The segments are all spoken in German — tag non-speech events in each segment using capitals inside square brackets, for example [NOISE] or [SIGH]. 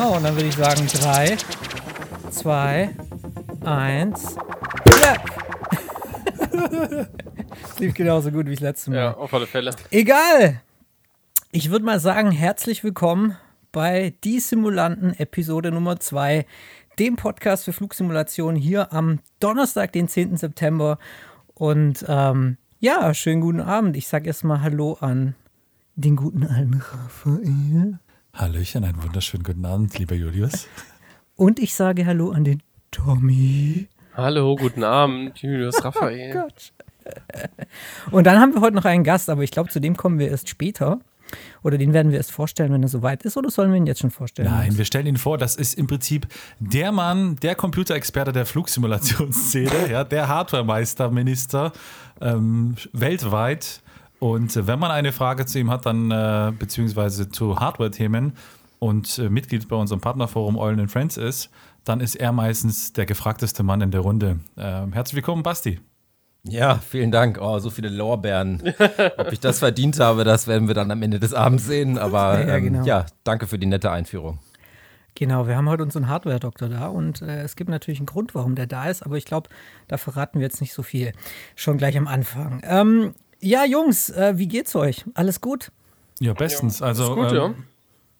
Genau, und dann würde ich sagen 3, 2, 1. Ja! lief genauso gut wie das letzte Mal. Ja, auf alle Fälle. Egal! Ich würde mal sagen, herzlich willkommen bei Die Simulanten Episode Nummer 2, dem Podcast für Flugsimulation hier am Donnerstag, den 10. September. Und ähm, ja, schönen guten Abend. Ich sage erstmal Hallo an den guten alten Raphael. Hallöchen, einen wunderschönen guten Abend, lieber Julius. [LAUGHS] Und ich sage Hallo an den Tommy. Hallo, guten Abend, Julius [LAUGHS] Raphael. Oh Gott. Und dann haben wir heute noch einen Gast, aber ich glaube, zu dem kommen wir erst später. Oder den werden wir erst vorstellen, wenn er soweit ist, oder sollen wir ihn jetzt schon vorstellen? Nein, wir stellen ihn vor. Das ist im Prinzip der Mann, der Computerexperte der Flugsimulationsszene, [LAUGHS] ja, der Hardwaremeisterminister ähm, weltweit. Und äh, wenn man eine Frage zu ihm hat, dann äh, beziehungsweise zu Hardware-Themen und äh, Mitglied bei unserem Partnerforum Eulen Friends ist, dann ist er meistens der gefragteste Mann in der Runde. Ähm, herzlich willkommen, Basti. Ja, vielen Dank. Oh, so viele Lorbeeren. Ob ich das verdient habe, das werden wir dann am Ende des Abends sehen. Aber Ja, ähm, genau. ja, danke für die nette Einführung. Genau, wir haben heute unseren Hardware-Doktor da und äh, es gibt natürlich einen Grund, warum der da ist, aber ich glaube, da verraten wir jetzt nicht so viel. Schon gleich am Anfang. Ähm, ja, Jungs, äh, wie geht's euch? Alles gut? Ja, bestens. also, gut, ähm, ja.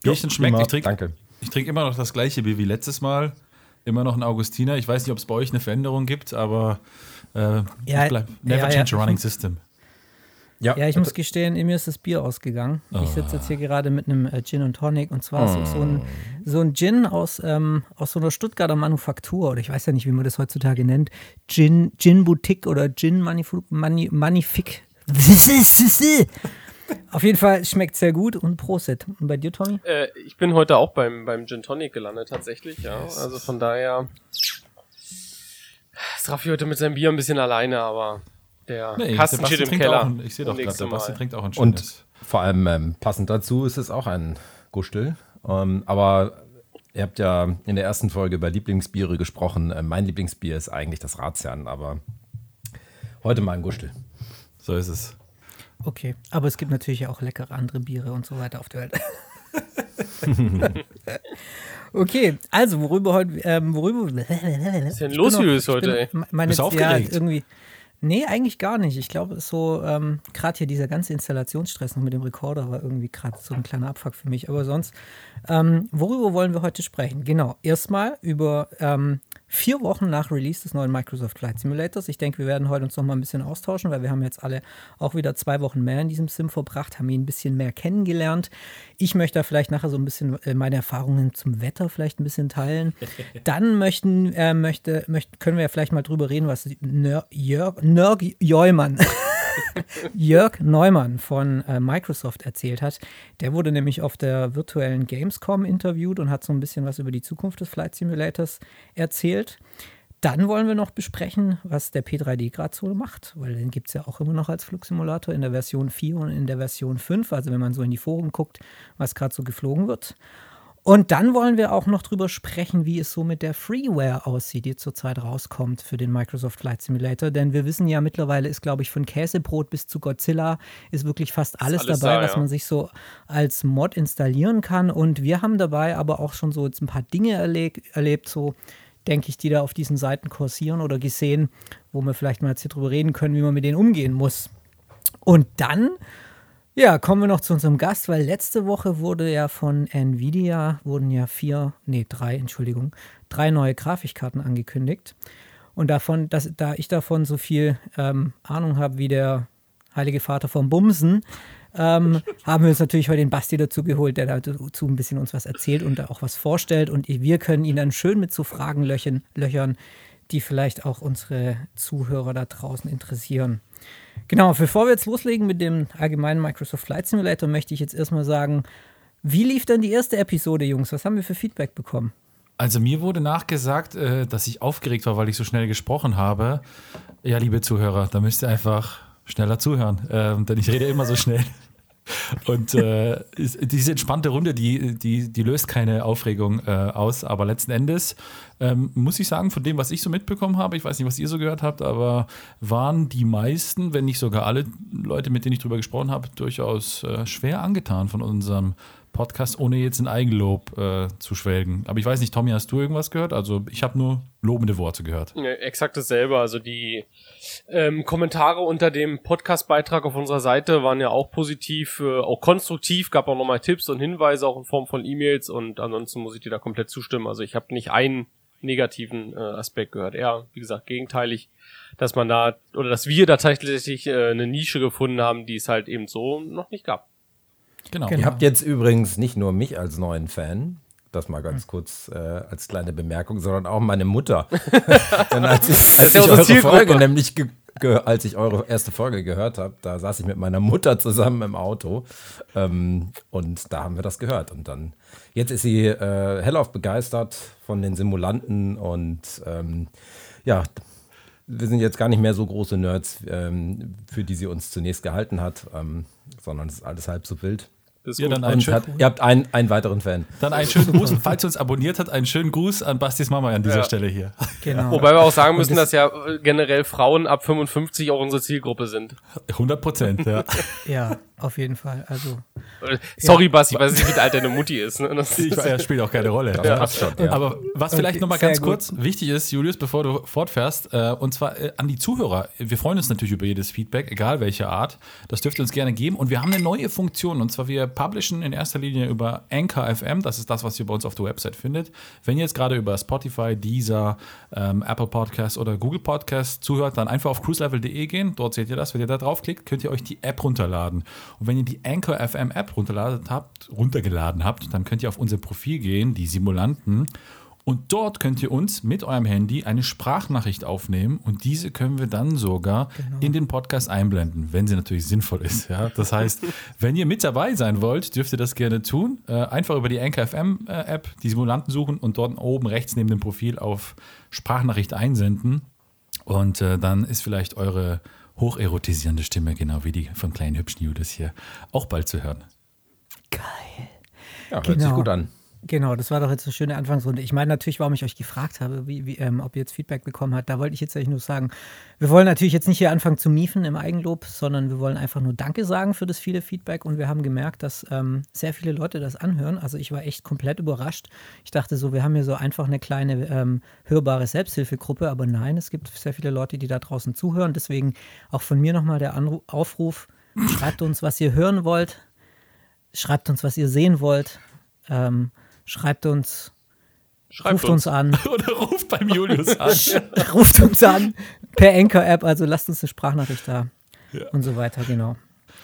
Bierchen schmeckt. Ich trinke danke. ich trink immer noch das gleiche Bier wie letztes Mal. Immer noch ein Augustiner. Ich weiß nicht, ob es bei euch eine Veränderung gibt, aber äh, Ja, ich bleib, never ja, change ja. a running system. Ja, ich muss gestehen, in mir ist das Bier ausgegangen. Ich sitze jetzt hier gerade mit einem äh, Gin und Tonic und zwar so, so, ein, so ein Gin aus, ähm, aus so einer Stuttgarter Manufaktur oder ich weiß ja nicht, wie man das heutzutage nennt. Gin, Gin Boutique oder Gin Manifu, Mani, Manifik. [LAUGHS] Auf jeden Fall schmeckt sehr gut und Prosit. Und bei dir, Tommy? Äh, ich bin heute auch beim, beim Gin Tonic gelandet, tatsächlich, ja. Also von daher ist Raffi heute mit seinem Bier ein bisschen alleine, aber der Nee, Kasten Sebastian steht im trinkt Keller. Auch ein, ich sehe doch gerade, Nächste der Basti Mal. trinkt auch ein Und schönes. vor allem ähm, passend dazu ist es auch ein Gustel. Ähm, aber ihr habt ja in der ersten Folge über Lieblingsbiere gesprochen. Ähm, mein Lieblingsbier ist eigentlich das Ratsherrn, aber heute mal ein Gustel. So ist es. Okay, aber es gibt natürlich auch leckere andere Biere und so weiter auf der Welt. [LAUGHS] okay, also worüber heute, ähm, worüber. Was ist denn los, Julius, heute, ey? Meine, Bist du aufgeregt? Ja, irgendwie. Nee, eigentlich gar nicht. Ich glaube, es ist so, ähm, gerade hier dieser ganze Installationsstress noch mit dem Rekorder war irgendwie gerade so ein kleiner Abfuck für mich. Aber sonst, ähm, worüber wollen wir heute sprechen? Genau, erstmal über ähm, vier Wochen nach Release des neuen Microsoft Flight Simulators. Ich denke, wir werden heute uns noch mal ein bisschen austauschen, weil wir haben jetzt alle auch wieder zwei Wochen mehr in diesem Sim verbracht, haben ihn ein bisschen mehr kennengelernt. Ich möchte da vielleicht nachher so ein bisschen äh, meine Erfahrungen zum Wetter vielleicht ein bisschen teilen. [LAUGHS] Dann möchten, äh, möchte, möchten, können wir ja vielleicht mal drüber reden, was Nör, Jörg, Nörg Jeumann [LAUGHS] Jörg Neumann von äh, Microsoft erzählt hat. Der wurde nämlich auf der virtuellen Gamescom interviewt und hat so ein bisschen was über die Zukunft des Flight Simulators erzählt. Dann wollen wir noch besprechen, was der P3D gerade so macht, weil den gibt es ja auch immer noch als Flugsimulator in der Version 4 und in der Version 5. Also wenn man so in die Foren guckt, was gerade so geflogen wird. Und dann wollen wir auch noch drüber sprechen, wie es so mit der Freeware aussieht, die zurzeit rauskommt für den Microsoft Flight Simulator. Denn wir wissen ja mittlerweile ist, glaube ich, von Käsebrot bis zu Godzilla ist wirklich fast alles, alles dabei, da, was ja. man sich so als Mod installieren kann. Und wir haben dabei aber auch schon so jetzt ein paar Dinge erle erlebt, so denke ich, die da auf diesen Seiten kursieren oder gesehen, wo wir vielleicht mal jetzt hier drüber reden können, wie man mit denen umgehen muss. Und dann ja, kommen wir noch zu unserem Gast, weil letzte Woche wurde ja von Nvidia, wurden ja vier, nee, drei, Entschuldigung, drei neue Grafikkarten angekündigt. Und davon, dass, da ich davon so viel ähm, Ahnung habe wie der Heilige Vater vom Bumsen, ähm, [LAUGHS] haben wir uns natürlich heute den Basti dazu geholt, der dazu ein bisschen uns was erzählt und da auch was vorstellt. Und wir können ihn dann schön mit so Fragen löchern, löchern die vielleicht auch unsere Zuhörer da draußen interessieren. Genau, bevor wir jetzt loslegen mit dem allgemeinen Microsoft Flight Simulator, möchte ich jetzt erstmal sagen, wie lief denn die erste Episode, Jungs? Was haben wir für Feedback bekommen? Also mir wurde nachgesagt, äh, dass ich aufgeregt war, weil ich so schnell gesprochen habe. Ja, liebe Zuhörer, da müsst ihr einfach schneller zuhören, ähm, denn ich rede immer so schnell. Und äh, diese entspannte Runde, die, die, die löst keine Aufregung äh, aus. Aber letzten Endes ähm, muss ich sagen, von dem, was ich so mitbekommen habe, ich weiß nicht, was ihr so gehört habt, aber waren die meisten, wenn nicht sogar alle Leute, mit denen ich drüber gesprochen habe, durchaus äh, schwer angetan von unserem Podcast, ohne jetzt in Eigenlob äh, zu schwelgen. Aber ich weiß nicht, Tommy, hast du irgendwas gehört? Also ich habe nur lobende Worte gehört. Ja, exakt dasselbe. Also die ähm, Kommentare unter dem Podcast-Beitrag auf unserer Seite waren ja auch positiv, äh, auch konstruktiv, gab auch nochmal Tipps und Hinweise, auch in Form von E-Mails und ansonsten muss ich dir da komplett zustimmen. Also ich habe nicht einen negativen äh, Aspekt gehört. Eher, wie gesagt, gegenteilig, dass man da, oder dass wir da tatsächlich äh, eine Nische gefunden haben, die es halt eben so noch nicht gab. Genau. genau. Ihr habt jetzt übrigens nicht nur mich als neuen Fan, das mal ganz kurz äh, als kleine Bemerkung, sondern auch meine Mutter. [LAUGHS] Denn als ich, als ich eure Folge nämlich als ich eure erste Folge gehört habe, da saß ich mit meiner Mutter zusammen im Auto ähm, und da haben wir das gehört. Und dann, jetzt ist sie äh, hellauf begeistert von den Simulanten und ähm, ja, wir sind jetzt gar nicht mehr so große Nerds, ähm, für die sie uns zunächst gehalten hat, ähm, sondern es ist alles halb so wild. Ja, dann einen schönen, hat, ihr habt einen, einen weiteren Fan. Dann einen schönen Gruß. falls ihr uns abonniert hat, einen schönen Gruß an Bastis Mama an dieser ja. Stelle hier. Genau. Wobei wir auch sagen müssen, dass ja generell Frauen ab 55 auch unsere Zielgruppe sind. 100 Prozent, ja. ja, auf jeden Fall. Also. Sorry, ja. Basti, ich weiß nicht, wie alt deine Mutti ist. Ne? Das [LAUGHS] ich, ja, spielt auch keine Rolle. Das ja. passt schon. Ja. Aber was vielleicht okay, nochmal ganz kurz wichtig ist, Julius, bevor du fortfährst, äh, und zwar äh, an die Zuhörer. Wir freuen uns natürlich über jedes Feedback, egal welche Art. Das dürft ihr uns gerne geben. Und wir haben eine neue Funktion. Und zwar, wir publishen in erster Linie über Anchor FM. Das ist das, was ihr bei uns auf der Website findet. Wenn ihr jetzt gerade über Spotify, Deezer, ähm, Apple Podcasts oder Google Podcasts zuhört, dann einfach auf cruiselevel.de gehen. Dort seht ihr das. Wenn ihr da draufklickt, könnt ihr euch die App runterladen. Und wenn ihr die Anchor FM App runtergeladen habt, runtergeladen habt, dann könnt ihr auf unser Profil gehen, die Simulanten. Und dort könnt ihr uns mit eurem Handy eine Sprachnachricht aufnehmen und diese können wir dann sogar genau. in den Podcast einblenden, wenn sie natürlich sinnvoll ist. Ja? Das heißt, [LAUGHS] wenn ihr mit dabei sein wollt, dürft ihr das gerne tun. Äh, einfach über die Anchor FM äh, App die Simulanten suchen und dort oben rechts neben dem Profil auf Sprachnachricht einsenden. Und äh, dann ist vielleicht eure hocherotisierende Stimme, genau wie die von kleinen hübschen Judas hier, auch bald zu hören. Geil. Ja, hört genau. sich gut an. Genau, das war doch jetzt eine schöne Anfangsrunde. Ich meine natürlich, warum ich euch gefragt habe, wie, wie, ähm, ob ihr jetzt Feedback bekommen habt. Da wollte ich jetzt eigentlich nur sagen, wir wollen natürlich jetzt nicht hier anfangen zu miefen im Eigenlob, sondern wir wollen einfach nur Danke sagen für das viele Feedback. Und wir haben gemerkt, dass ähm, sehr viele Leute das anhören. Also ich war echt komplett überrascht. Ich dachte so, wir haben hier so einfach eine kleine ähm, hörbare Selbsthilfegruppe. Aber nein, es gibt sehr viele Leute, die da draußen zuhören. Deswegen auch von mir nochmal der Anruf, Aufruf, schreibt uns, was ihr hören wollt. Schreibt uns, was ihr sehen wollt. Ähm, Schreibt uns. Schreibt ruft uns. uns. an. [LAUGHS] Oder ruft beim Julius an. [LAUGHS] ruft uns an per Anchor-App. Also lasst uns eine Sprachnachricht da. Ja. Und so weiter, genau.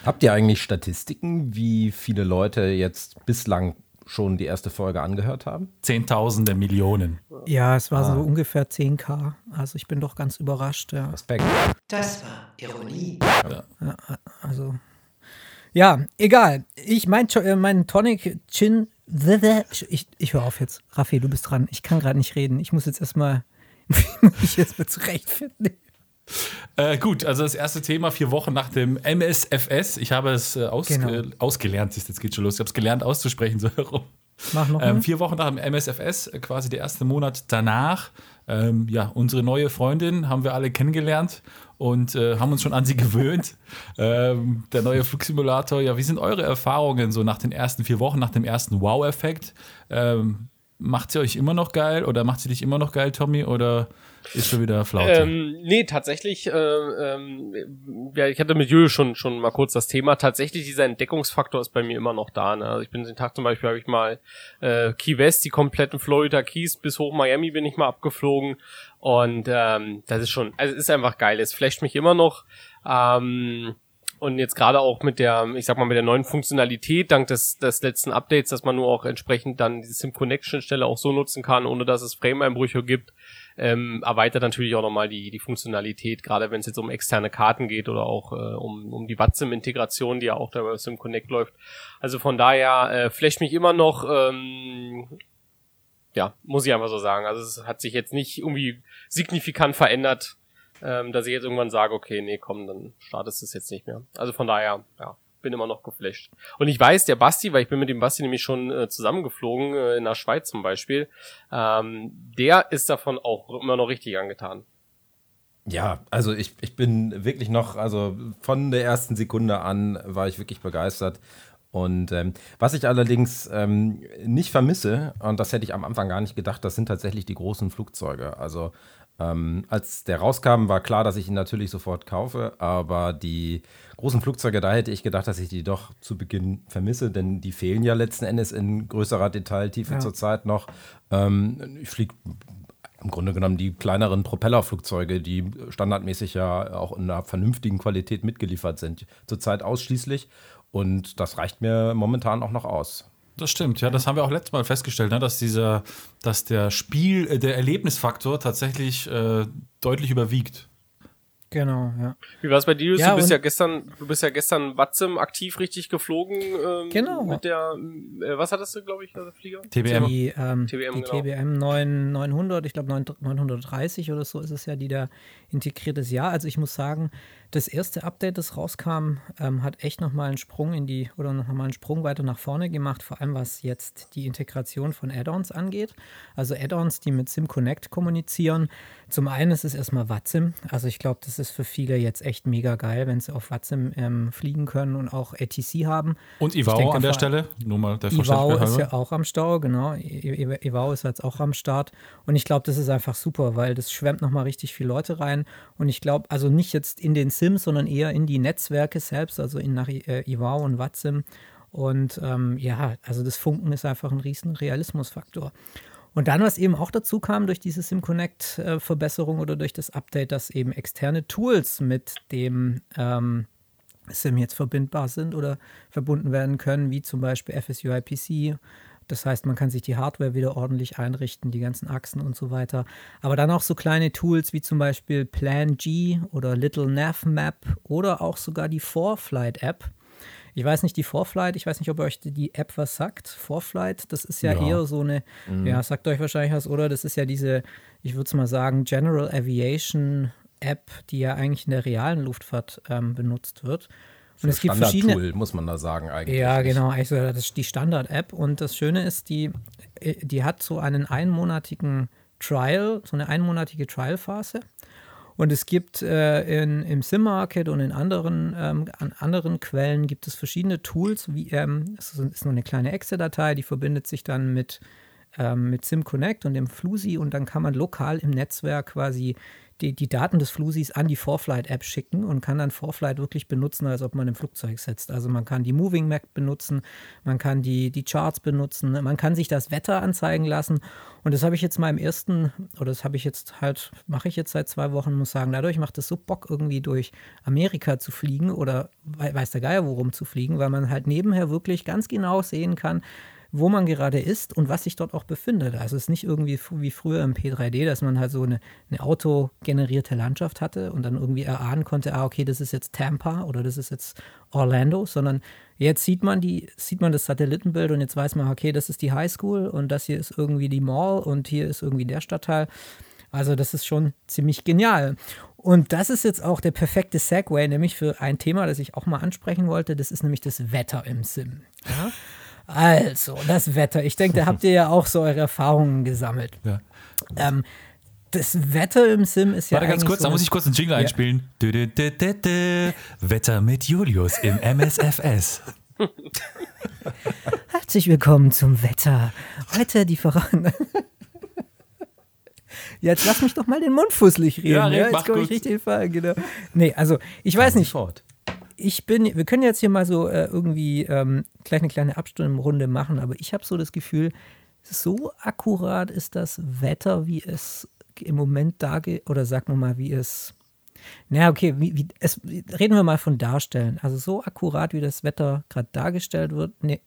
Habt ihr eigentlich Statistiken, wie viele Leute jetzt bislang schon die erste Folge angehört haben? Zehntausende Millionen. Ja, es war ah. so ungefähr 10k. Also ich bin doch ganz überrascht. Ja. Respekt. Das war Ironie. Ja. ja also. Ja, egal. Ich mein, äh, mein Tonic Chin ich, ich höre auf jetzt. Raffi, du bist dran. Ich kann gerade nicht reden. Ich muss jetzt erstmal [LAUGHS] mich jetzt mal zurechtfinden. Äh, gut, also das erste Thema vier Wochen nach dem MSFS. Ich habe es äh, aus, genau. äh, ausgelernt, jetzt geht schon los. Ich habe es gelernt auszusprechen, [LAUGHS] so herum. Mach noch ähm, vier Wochen nach dem MSFS, äh, quasi der erste Monat danach. Ähm, ja, unsere neue Freundin haben wir alle kennengelernt und äh, haben uns schon an sie [LAUGHS] gewöhnt. ähm, der neue Flugsimulator, ja, wie sind eure Erfahrungen so nach den ersten vier Wochen, nach dem ersten Wow-Effekt? Ähm, macht sie euch immer noch geil oder macht sie dich immer noch geil, Tommy? Oder ist schon wieder Flaute. Ähm, nee, tatsächlich, äh, ähm, ja, ich hatte mit Julius schon, schon mal kurz das Thema. Tatsächlich, dieser Entdeckungsfaktor ist bei mir immer noch da. Ne? Also ich bin den Tag zum Beispiel, habe ich mal äh, Key West, die kompletten Florida Keys bis hoch Miami bin ich mal abgeflogen. Und ähm, das ist schon, also ist einfach geil. Es flasht mich immer noch. Ähm, und jetzt gerade auch mit der, ich sag mal, mit der neuen Funktionalität, dank des, des letzten Updates, dass man nur auch entsprechend dann die Sim-Connection-Stelle auch so nutzen kann, ohne dass es Frame-Einbrüche gibt, ähm, erweitert natürlich auch nochmal die, die Funktionalität, gerade wenn es jetzt um externe Karten geht oder auch äh, um, um die Watsim-Integration, die ja auch da bei Sim Connect läuft. Also von daher äh, flasht mich immer noch, ähm, ja, muss ich einfach so sagen. Also es hat sich jetzt nicht irgendwie signifikant verändert, ähm, dass ich jetzt irgendwann sage, okay, nee, komm, dann startest du es jetzt nicht mehr. Also von daher, ja, bin immer noch geflasht. Und ich weiß, der Basti, weil ich bin mit dem Basti nämlich schon äh, zusammengeflogen, äh, in der Schweiz zum Beispiel, ähm, der ist davon auch immer noch richtig angetan. Ja, also ich, ich bin wirklich noch, also von der ersten Sekunde an war ich wirklich begeistert. Und ähm, was ich allerdings ähm, nicht vermisse, und das hätte ich am Anfang gar nicht gedacht, das sind tatsächlich die großen Flugzeuge. Also ähm, als der rauskam, war klar, dass ich ihn natürlich sofort kaufe, aber die großen Flugzeuge, da hätte ich gedacht, dass ich die doch zu Beginn vermisse, denn die fehlen ja letzten Endes in größerer Detailtiefe Ja. zurzeit noch. Ähm, ich fliege im Grunde genommen die kleineren Propellerflugzeuge, die standardmäßig ja auch in einer vernünftigen Qualität mitgeliefert sind, zurzeit ausschließlich. Und das reicht mir momentan auch noch aus. Das stimmt, ja, das haben wir auch letztes Mal festgestellt, ne, dass dieser, dass der Spiel, äh, der Erlebnisfaktor tatsächlich äh, deutlich überwiegt. Genau, ja. Wie war es bei dir? Ja, du bist ja gestern, du bist ja gestern Watzim aktiv richtig geflogen. Ähm, Genau. Mit der, äh, was hattest du, glaube ich, der Flieger? TBM. Die, ähm, TBM, die genau. TBM 9, 900, ich glaube 930 oder so ist es ja, die da integriert ist. Ja, also ich muss sagen, das erste Update, das rauskam, ähm, hat echt nochmal einen Sprung in die, oder nochmal einen Sprung weiter nach vorne gemacht, vor allem was jetzt die Integration von Add-ons angeht. Also Add-ons, die mit SimConnect kommunizieren. Zum einen ist es erstmal Watzim. Also ich glaube, das ist für viele jetzt echt mega geil, wenn sie auf Watzim ähm, fliegen können und auch ATC haben. Und Ivao an der Stelle, nur mal der Ivao ist ja auch am Stau, genau. Ivao ist jetzt auch am Start. Und ich glaube, das ist einfach super, weil das schwemmt nochmal richtig viele Leute rein. Und ich glaube, also nicht jetzt in den Sims, sondern eher in die Netzwerke selbst, also in nach äh, Ivao und Watsim. Und ähm, ja, also das Funken ist einfach ein riesen Realismusfaktor. Und dann, was eben auch dazu kam durch diese SimConnect-Verbesserung oder durch das Update, dass eben externe Tools mit dem ähm, Sim jetzt verbindbar sind oder verbunden werden können, wie zum Beispiel FSUIPC. Das heißt, man kann sich die Hardware wieder ordentlich einrichten, die ganzen Achsen und so weiter. Aber dann auch so kleine Tools wie zum Beispiel Plan G oder Little Nav Map oder auch sogar die 4Flight App. Ich weiß nicht, die 4Flight, ich weiß nicht, ob euch die App was sagt. 4Flight, das ist ja, Ja. eher so eine, ja, sagt euch wahrscheinlich was, oder? Das ist ja diese, ich würde es mal sagen, General Aviation App, die ja eigentlich in der realen Luftfahrt ähm, benutzt wird. Und es gibt verschiedene. Standard-Tool, muss man da sagen eigentlich. Ja, genau, also das ist die Standard-App. Und das Schöne ist, die, äh, die hat so einen einmonatigen Trial, so eine einmonatige Trial-Phase. Und es gibt äh, in, im SIM-Market und in anderen, ähm, an anderen Quellen gibt es verschiedene Tools. Wie, ähm, es ist nur eine kleine Exe-Datei, die verbindet sich dann mit, ähm, mit SimConnect und dem Flusi und dann kann man lokal im Netzwerk quasi die, die Daten des Flusis an die 4Flight-App schicken und kann dann 4Flight wirklich benutzen, als ob man im Flugzeug sitzt. Also man kann die Moving Map benutzen, man kann die, die Charts benutzen, man kann sich das Wetter anzeigen lassen. Und das habe ich jetzt mal im ersten, oder das habe ich jetzt halt, mache ich jetzt seit zwei Wochen, muss sagen, dadurch macht es so Bock, irgendwie durch Amerika zu fliegen oder wei- weiß der Geier worum zu fliegen, weil man halt nebenher wirklich ganz genau sehen kann, wo man gerade ist und was sich dort auch befindet. Also es ist nicht irgendwie wie früher im P3D, dass man halt so eine, eine autogenerierte Landschaft hatte und dann irgendwie erahnen konnte, ah, okay, das ist jetzt Tampa oder das ist jetzt Orlando, sondern jetzt sieht man die, sieht man das Satellitenbild und jetzt weiß man, okay, das ist die Highschool und das hier ist irgendwie die Mall und hier ist irgendwie der Stadtteil. Also das ist schon ziemlich genial. Und das ist jetzt auch der perfekte Segway, nämlich für ein Thema, das ich auch mal ansprechen wollte. Das ist nämlich das Wetter im Sim. Ja? Also, das Wetter. Ich denke, da habt ihr ja auch so eure Erfahrungen gesammelt. Ja. Ähm, das Wetter im Sim ist ja Warte ganz kurz, so da muss ich kurz einen Jingle einspielen. Dü, dü, dü, dü, dü. Wetter mit Julius im MSFS. [LAUGHS] Herzlich willkommen zum Wetter. Heute die Voran. [LAUGHS] Jetzt lass mich doch mal den Mund fusselig reden. Ja, red, Jetzt komme ich richtig in Fall, genau. Nee, also ich weiß nicht, Fort. ich bin, wir können jetzt hier mal so äh, irgendwie ähm, gleich eine kleine Abstimmrunde machen, aber ich habe so das Gefühl, so akkurat ist das Wetter, wie es im Moment darge oder sagen wir mal, wie es. Na, okay, wie, wie, es, reden wir mal von Darstellen. Also so akkurat, wie das Wetter gerade dargestellt wird. Nee,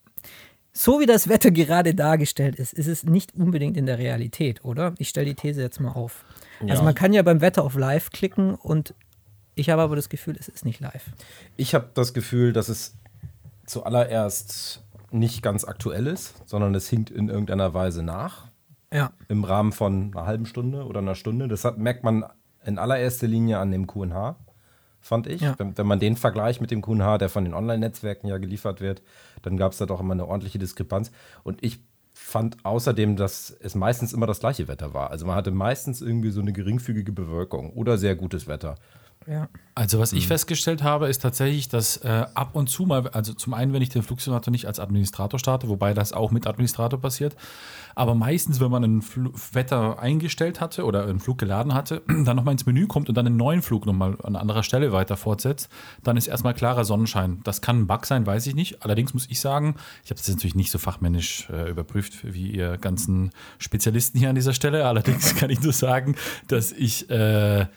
so wie das Wetter gerade dargestellt ist, ist es nicht unbedingt in der Realität, oder? Ich stelle die These jetzt mal auf. Also Ja. man kann ja beim Wetter auf Live klicken und ich habe aber das Gefühl, es ist nicht live. Ich habe das Gefühl, dass es zuallererst nicht ganz aktuell ist, sondern es hinkt in irgendeiner Weise nach. Ja. Im Rahmen von einer halben Stunde oder einer Stunde. Das hat, merkt man in allererster Linie an dem QH, fand ich. Ja. Wenn, wenn man den vergleicht mit dem QH, der von den Online-Netzwerken ja geliefert wird, dann gab es da doch immer eine ordentliche Diskrepanz. Und ich fand außerdem, dass es meistens immer das gleiche Wetter war. Also man hatte meistens irgendwie so eine geringfügige Bewölkung oder sehr gutes Wetter. Ja. Also was ich festgestellt habe, ist tatsächlich, dass äh, ab und zu mal, also zum einen, wenn ich den Flugsimulator nicht als Administrator starte, wobei das auch mit Administrator passiert, aber meistens, wenn man ein Fl Wetter eingestellt hatte oder einen Flug geladen hatte, [CLEARS THROAT] dann nochmal ins Menü kommt und dann einen neuen Flug nochmal an anderer Stelle weiter fortsetzt, dann ist erstmal klarer Sonnenschein. Das kann ein Bug sein, weiß ich nicht. Allerdings muss ich sagen, ich habe das natürlich nicht so fachmännisch äh, überprüft wie ihr ganzen Spezialisten hier an dieser Stelle. Allerdings [LAUGHS] kann ich nur sagen, dass ich äh,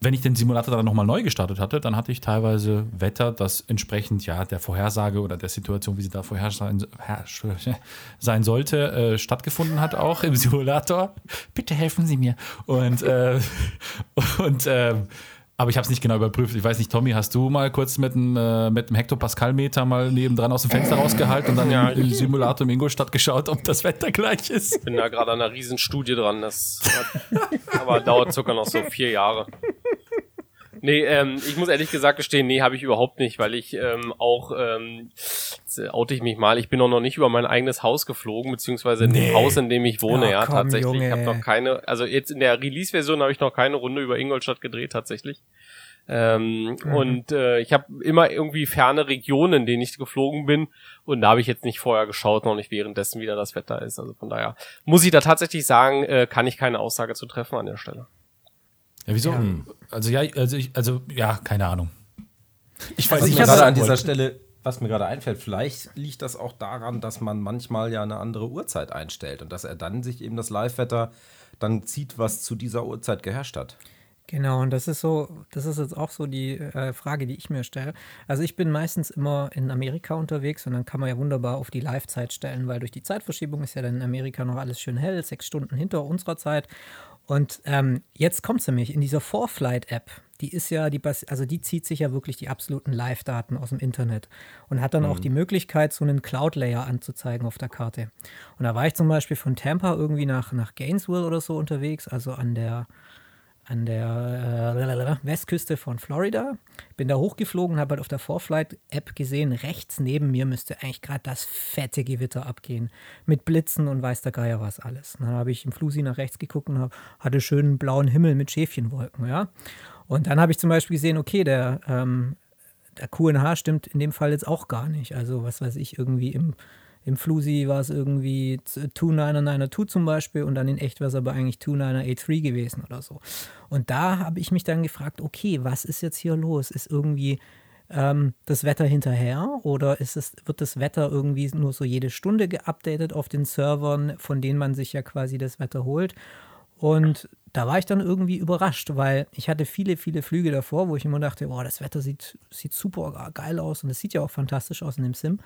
wenn ich den Simulator dann nochmal neu gestartet hatte, dann hatte ich teilweise Wetter, das entsprechend ja der Vorhersage oder der Situation, wie sie da vorher sein, [LAUGHS] sein sollte, äh, stattgefunden hat auch im [LAUGHS] Simulator. Bitte helfen Sie mir. Und, äh, [LAUGHS] und äh, aber ich habe es nicht genau überprüft. Ich weiß nicht, Tommy, hast du mal kurz mit einem äh, mit einem Hektopascal-Meter mal nebendran aus dem Fenster rausgehalten und dann Ja, im, im Simulator in Ingolstadt geschaut, ob das Wetter gleich ist? Bin da gerade an einer riesen Studie dran. Das hat, aber dauert sogar noch so vier Jahre. Nee, ähm, ich muss ehrlich gesagt gestehen, nee, habe ich überhaupt nicht, weil ich ähm, auch, ähm, jetzt oute ich mich mal, ich bin auch noch nicht über mein eigenes Haus geflogen, beziehungsweise in dem Haus, in dem ich wohne, Ja, ja, komm, tatsächlich. Ich habe Junge. noch keine, also jetzt in der Release-Version habe ich noch keine Runde über Ingolstadt gedreht, tatsächlich. Ähm, Und äh, ich habe immer irgendwie ferne Regionen, in denen ich geflogen bin. Und da habe ich jetzt nicht vorher geschaut, noch nicht währenddessen wieder das Wetter ist. Also von daher muss ich da tatsächlich sagen, äh, kann ich keine Aussage zu treffen an der Stelle. Ja, wieso? Also ja, also ich, also ja, keine Ahnung. Ich weiß Was ich mir gerade an dieser Stelle, was mir gerade einfällt, vielleicht liegt das auch daran, dass man manchmal ja eine andere Uhrzeit einstellt und dass er dann sich eben das Live-Wetter dann zieht, was zu dieser Uhrzeit geherrscht hat. Genau, und das ist so, das ist jetzt auch so die äh, Frage, die ich mir stelle. Also ich bin meistens immer in Amerika unterwegs und dann kann man ja wunderbar auf die Live-Zeit stellen, weil durch die Zeitverschiebung ist ja dann in Amerika noch alles schön hell, sechs Stunden hinter unserer Zeit. Und ähm, jetzt kommt es nämlich in dieser Forflight-App, die ist ja, die, also die zieht sich ja wirklich die absoluten Live-Daten aus dem Internet und hat dann auch die Möglichkeit, so einen Cloud-Layer anzuzeigen auf der Karte. Und da war ich zum Beispiel von Tampa irgendwie nach, nach Gainesville oder so unterwegs, also an der, an der äh, Westküste von Florida. Bin da hochgeflogen, habe halt auf der Forflight-App gesehen, rechts neben mir müsste eigentlich gerade das fette Gewitter abgehen. Mit Blitzen und weiß der Geier was alles. Dann habe ich im Flusi nach rechts geguckt und hab, hatte schönen blauen Himmel mit Schäfchenwolken, ja. Und dann habe ich zum Beispiel gesehen, okay, der, ähm, der QNH stimmt in dem Fall jetzt auch gar nicht. Also, was weiß ich, irgendwie im, im Flusi war es irgendwie 2992 zum Beispiel und dann in echt wäre es aber eigentlich 2983 gewesen oder so. Und da habe ich mich dann gefragt, okay, was ist jetzt hier los? Ist irgendwie ähm, das Wetter hinterher oder ist es, wird das Wetter irgendwie nur so jede Stunde geupdatet auf den Servern, von denen man sich ja quasi das Wetter holt? Und da war ich dann irgendwie überrascht, weil ich hatte viele, viele Flüge davor, wo ich immer dachte, boah, das Wetter sieht, sieht super geil aus und es sieht ja auch fantastisch aus in dem Sim.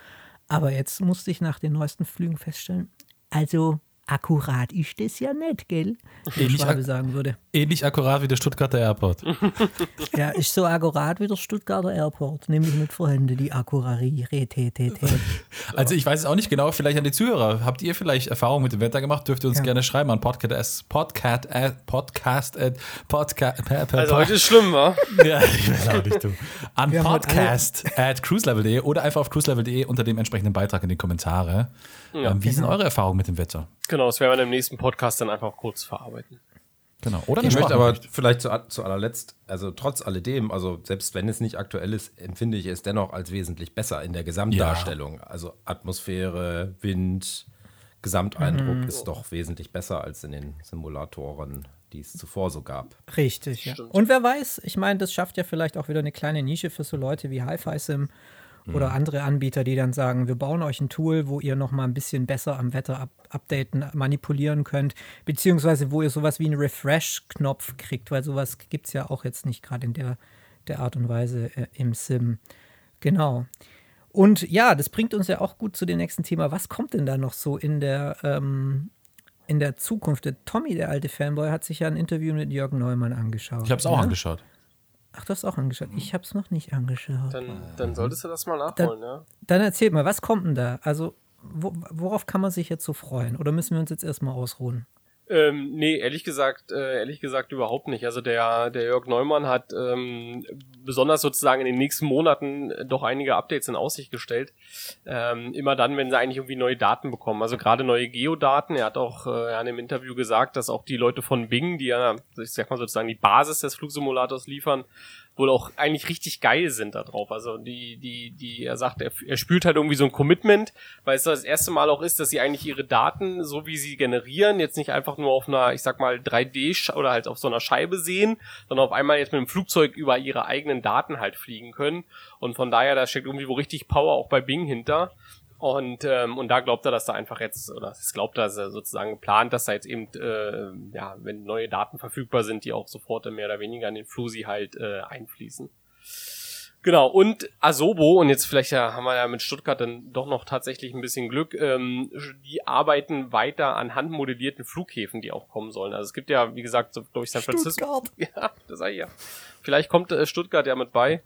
Aber jetzt musste ich nach den neuesten Flügen feststellen, also akkurat ist das ja nicht, gell? Wie Ähnlich Schwabe ak- sagen würde. Ähnlich akkurat wie der Stuttgarter Airport. [LAUGHS] Ja, ist so akkurat wie der Stuttgarter Airport, nämlich nicht vorhanden, die Akkurarität. [LAUGHS] Also ich weiß es auch nicht genau, vielleicht an die Zuhörer. Habt ihr vielleicht Erfahrung mit dem Wetter gemacht? Dürft ihr uns Ja. gerne schreiben an podcast, podcast, äh, podcast, äh, podcast, per, per, Also heute ist schlimm, wa? [LAUGHS] ja, ich weiß auch nicht, du. An Wir podcast at cruiselevel.de oder einfach auf cruiselevel.de unter dem entsprechenden Beitrag in die Kommentare. ähm, wie sind eure Erfahrungen mit dem Wetter? Genau, das werden wir im nächsten Podcast dann einfach kurz verarbeiten. Genau. Oder Ich möchte aber vielleicht zu, zu allerletzt, also trotz alledem, also selbst wenn es nicht aktuell ist, empfinde ich es dennoch als wesentlich besser in der Gesamtdarstellung. Also Atmosphäre, Wind, Gesamteindruck ist doch wesentlich besser als in den Simulatoren, die es zuvor so gab. Richtig, ja. Stimmt. Und wer weiß, ich meine, das schafft ja vielleicht auch wieder eine kleine Nische für so Leute wie Hi-Fi Oder andere Anbieter, die dann sagen, wir bauen euch ein Tool, wo ihr noch mal ein bisschen besser am Wetter up updaten, manipulieren könnt, beziehungsweise wo ihr sowas wie einen Refresh-Knopf kriegt, weil sowas gibt es ja auch jetzt nicht gerade in der, der Art und Weise äh, im Sim. Genau. Und ja, das bringt uns ja auch gut zu dem nächsten Thema. Was kommt denn da noch so in der, ähm, in der Zukunft? Der Tommy, der alte Fanboy, hat sich ja ein Interview mit Jörg Neumann angeschaut. Ich habe es auch ja? angeschaut. Ach, du hast auch angeschaut. Ich habe es noch nicht angeschaut. Dann, Dann, dann solltest du das mal nachholen, ja. erzählt mal, was kommt denn da? Also, wo, worauf kann man sich jetzt so freuen? Oder müssen wir uns jetzt erstmal ausruhen? Ähm, nee, ehrlich gesagt, äh, ehrlich gesagt überhaupt nicht. Also der, der Jörg Neumann hat ähm, besonders sozusagen in den nächsten Monaten doch einige Updates in Aussicht gestellt. Ähm, immer dann, wenn sie eigentlich irgendwie neue Daten bekommen. Also gerade neue Geodaten. Er hat auch äh, in einem Interview gesagt, dass auch die Leute von Bing, die ja, ich sag mal sozusagen die Basis des Flugsimulators liefern, wohl auch eigentlich richtig geil sind da drauf. Also die, die, die, er sagt, er, er spürt halt irgendwie so ein Commitment, weil es das erste Mal auch ist, dass sie eigentlich ihre Daten, so wie sie generieren, jetzt nicht einfach nur auf einer, ich sag mal, 3D oder halt auf so einer Scheibe sehen, sondern auf einmal jetzt mit dem Flugzeug über ihre eigenen Daten halt fliegen können. Und von daher, da steckt irgendwie wo richtig Power auch bei Bing hinter. Und, ähm, und da glaubt er, dass da einfach jetzt, oder es glaubt er, dass er sozusagen geplant, dass da jetzt eben, äh, ja, wenn neue Daten verfügbar sind, die auch sofort mehr oder weniger in den Flusi halt äh, einfließen. Genau, und Asobo, und jetzt vielleicht ja, haben wir ja mit Stuttgart dann doch noch tatsächlich ein bisschen Glück, ähm, die arbeiten weiter an handmodellierten Flughäfen, die auch kommen sollen. Also es gibt ja, wie gesagt, so durch San Francisco. Stuttgart. [LAUGHS] Ja, das sag ich ja. Vielleicht kommt äh, Stuttgart ja mit bei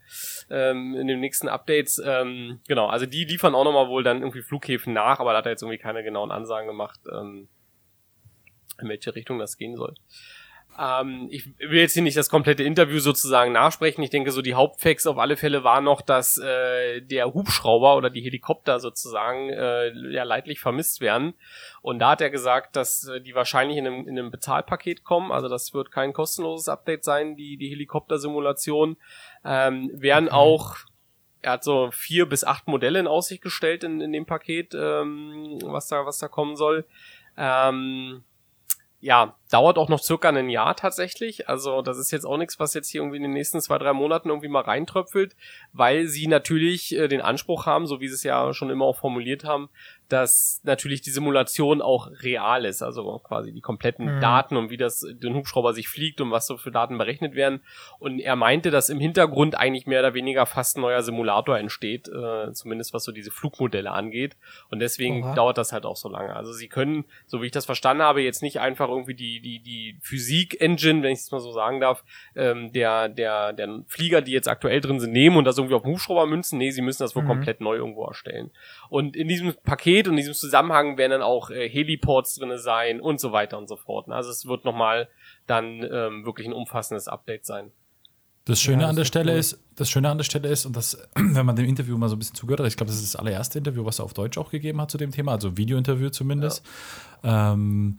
ähm, in den nächsten Updates. Ähm, genau, also die liefern auch nochmal wohl dann irgendwie Flughäfen nach, aber da hat er jetzt irgendwie keine genauen Ansagen gemacht, ähm, in welche Richtung das gehen soll. Ähm, ich will jetzt hier nicht das komplette Interview sozusagen nachsprechen. Ich denke, so die Hauptfacts auf alle Fälle waren noch, dass äh, der Hubschrauber oder die Helikopter sozusagen äh, ja leidlich vermisst werden. Und da hat er gesagt, dass äh, die wahrscheinlich in einem, in einem Bezahlpaket kommen. Also das wird kein kostenloses Update sein, die, die Helikopter-Simulation. Ähm, werden okay. auch er hat so vier bis acht Modelle in Aussicht gestellt in, in dem Paket, ähm, was da was da kommen soll. Ähm, ja, dauert auch noch circa ein Jahr tatsächlich. Also das ist jetzt auch nichts, was jetzt hier irgendwie in den nächsten zwei, drei Monaten irgendwie mal reintröpfelt, weil sie natürlich äh, den Anspruch haben, so wie sie es ja schon immer auch formuliert haben, dass natürlich die Simulation auch real ist, also quasi die kompletten mhm. Daten und wie das den Hubschrauber sich fliegt und was so für Daten berechnet werden. Und er meinte, dass im Hintergrund eigentlich mehr oder weniger fast ein neuer Simulator entsteht, äh, zumindest was so diese Flugmodelle angeht. Und deswegen Oha. dauert das halt auch so lange. Also sie können, so wie ich das verstanden habe, jetzt nicht einfach irgendwie die die die Physik-Engine, wenn ich es mal so sagen darf, ähm, der der der Flieger, die jetzt aktuell drin sind, nehmen und das irgendwie auf den Hubschrauber münzen. Nee, sie müssen das wohl mhm. komplett neu irgendwo erstellen. Und in diesem Paket Paket und in diesem Zusammenhang werden dann auch äh, Heliports drinne sein und so weiter und so fort. Also es wird nochmal dann ähm, wirklich ein umfassendes Update sein. Das Schöne ja, das an der Stelle cool. ist, das Schöne an der Stelle ist, und das, [CLEARS THROAT] wenn man dem Interview mal so ein bisschen zugehört hat, ich glaube, das ist das allererste Interview, was er auf Deutsch auch gegeben hat zu dem Thema, also Video-Interview zumindest. Ja. Ähm,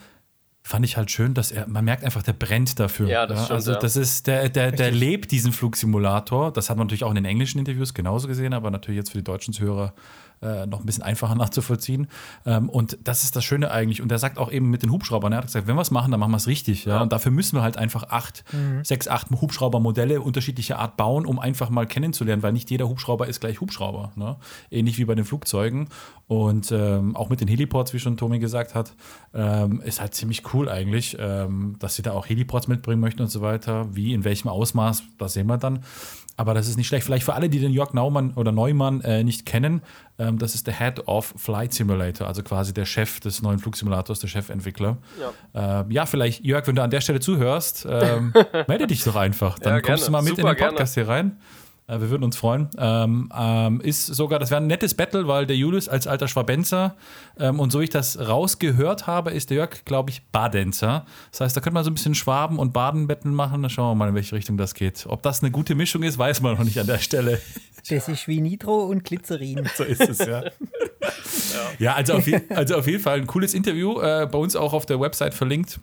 fand ich halt schön, dass er, man merkt einfach, der brennt dafür. Ja, das ja? Stimmt, also das ist, der, der, der lebt diesen Flugsimulator. Das hat man natürlich auch in den englischen Interviews genauso gesehen, aber natürlich jetzt für die deutschen Zuhörer äh, noch ein bisschen einfacher [LAUGHS] nachzuvollziehen. Ähm, und das ist das Schöne eigentlich. Und er sagt auch eben mit den Hubschraubern, er hat gesagt, wenn wir es machen, dann machen wir es richtig. Ja? Und dafür müssen wir halt einfach acht, mhm. sechs, acht Hubschraubermodelle unterschiedlicher Art bauen, um einfach mal kennenzulernen, weil nicht jeder Hubschrauber ist gleich Hubschrauber. Ne? Ähnlich wie bei den Flugzeugen. Und ähm, auch mit den Heliports, wie schon Tommy gesagt hat, ähm, ist halt ziemlich cool eigentlich, ähm, dass sie da auch Heliports mitbringen möchten und so weiter. Wie, in welchem Ausmaß, das sehen wir dann. Aber das ist nicht schlecht. Vielleicht für alle, die den Jörg Naumann oder Neumann äh, nicht kennen, ähm, das ist der Head of Flight Simulator, also quasi der Chef des neuen Flugsimulators, der Chefentwickler. Ja, ähm, ja vielleicht, Jörg, wenn du an der Stelle zuhörst, ähm, [LAUGHS] melde dich doch einfach. Dann ja, kommst du mal mit Super, in den Podcast gerne. hier rein. Äh, wir würden uns freuen. Ähm, ähm, ist sogar, das wäre ein nettes Battle, weil der Julius als alter Schwabenzer ähm, und so ich das rausgehört habe, ist der Jörg, glaube ich, Badenzer. Das heißt, da könnte man so ein bisschen Schwaben und Baden-Betteln machen. Dann schauen wir mal, in welche Richtung das geht. Ob das eine gute Mischung ist, weiß man noch nicht an der Stelle. Das ist wie Nitro und Glycerin. so ist es, ja. ja. ja, also, auf also auf jeden Fall ein cooles Interview. Äh, bei uns auch auf der Website verlinkt.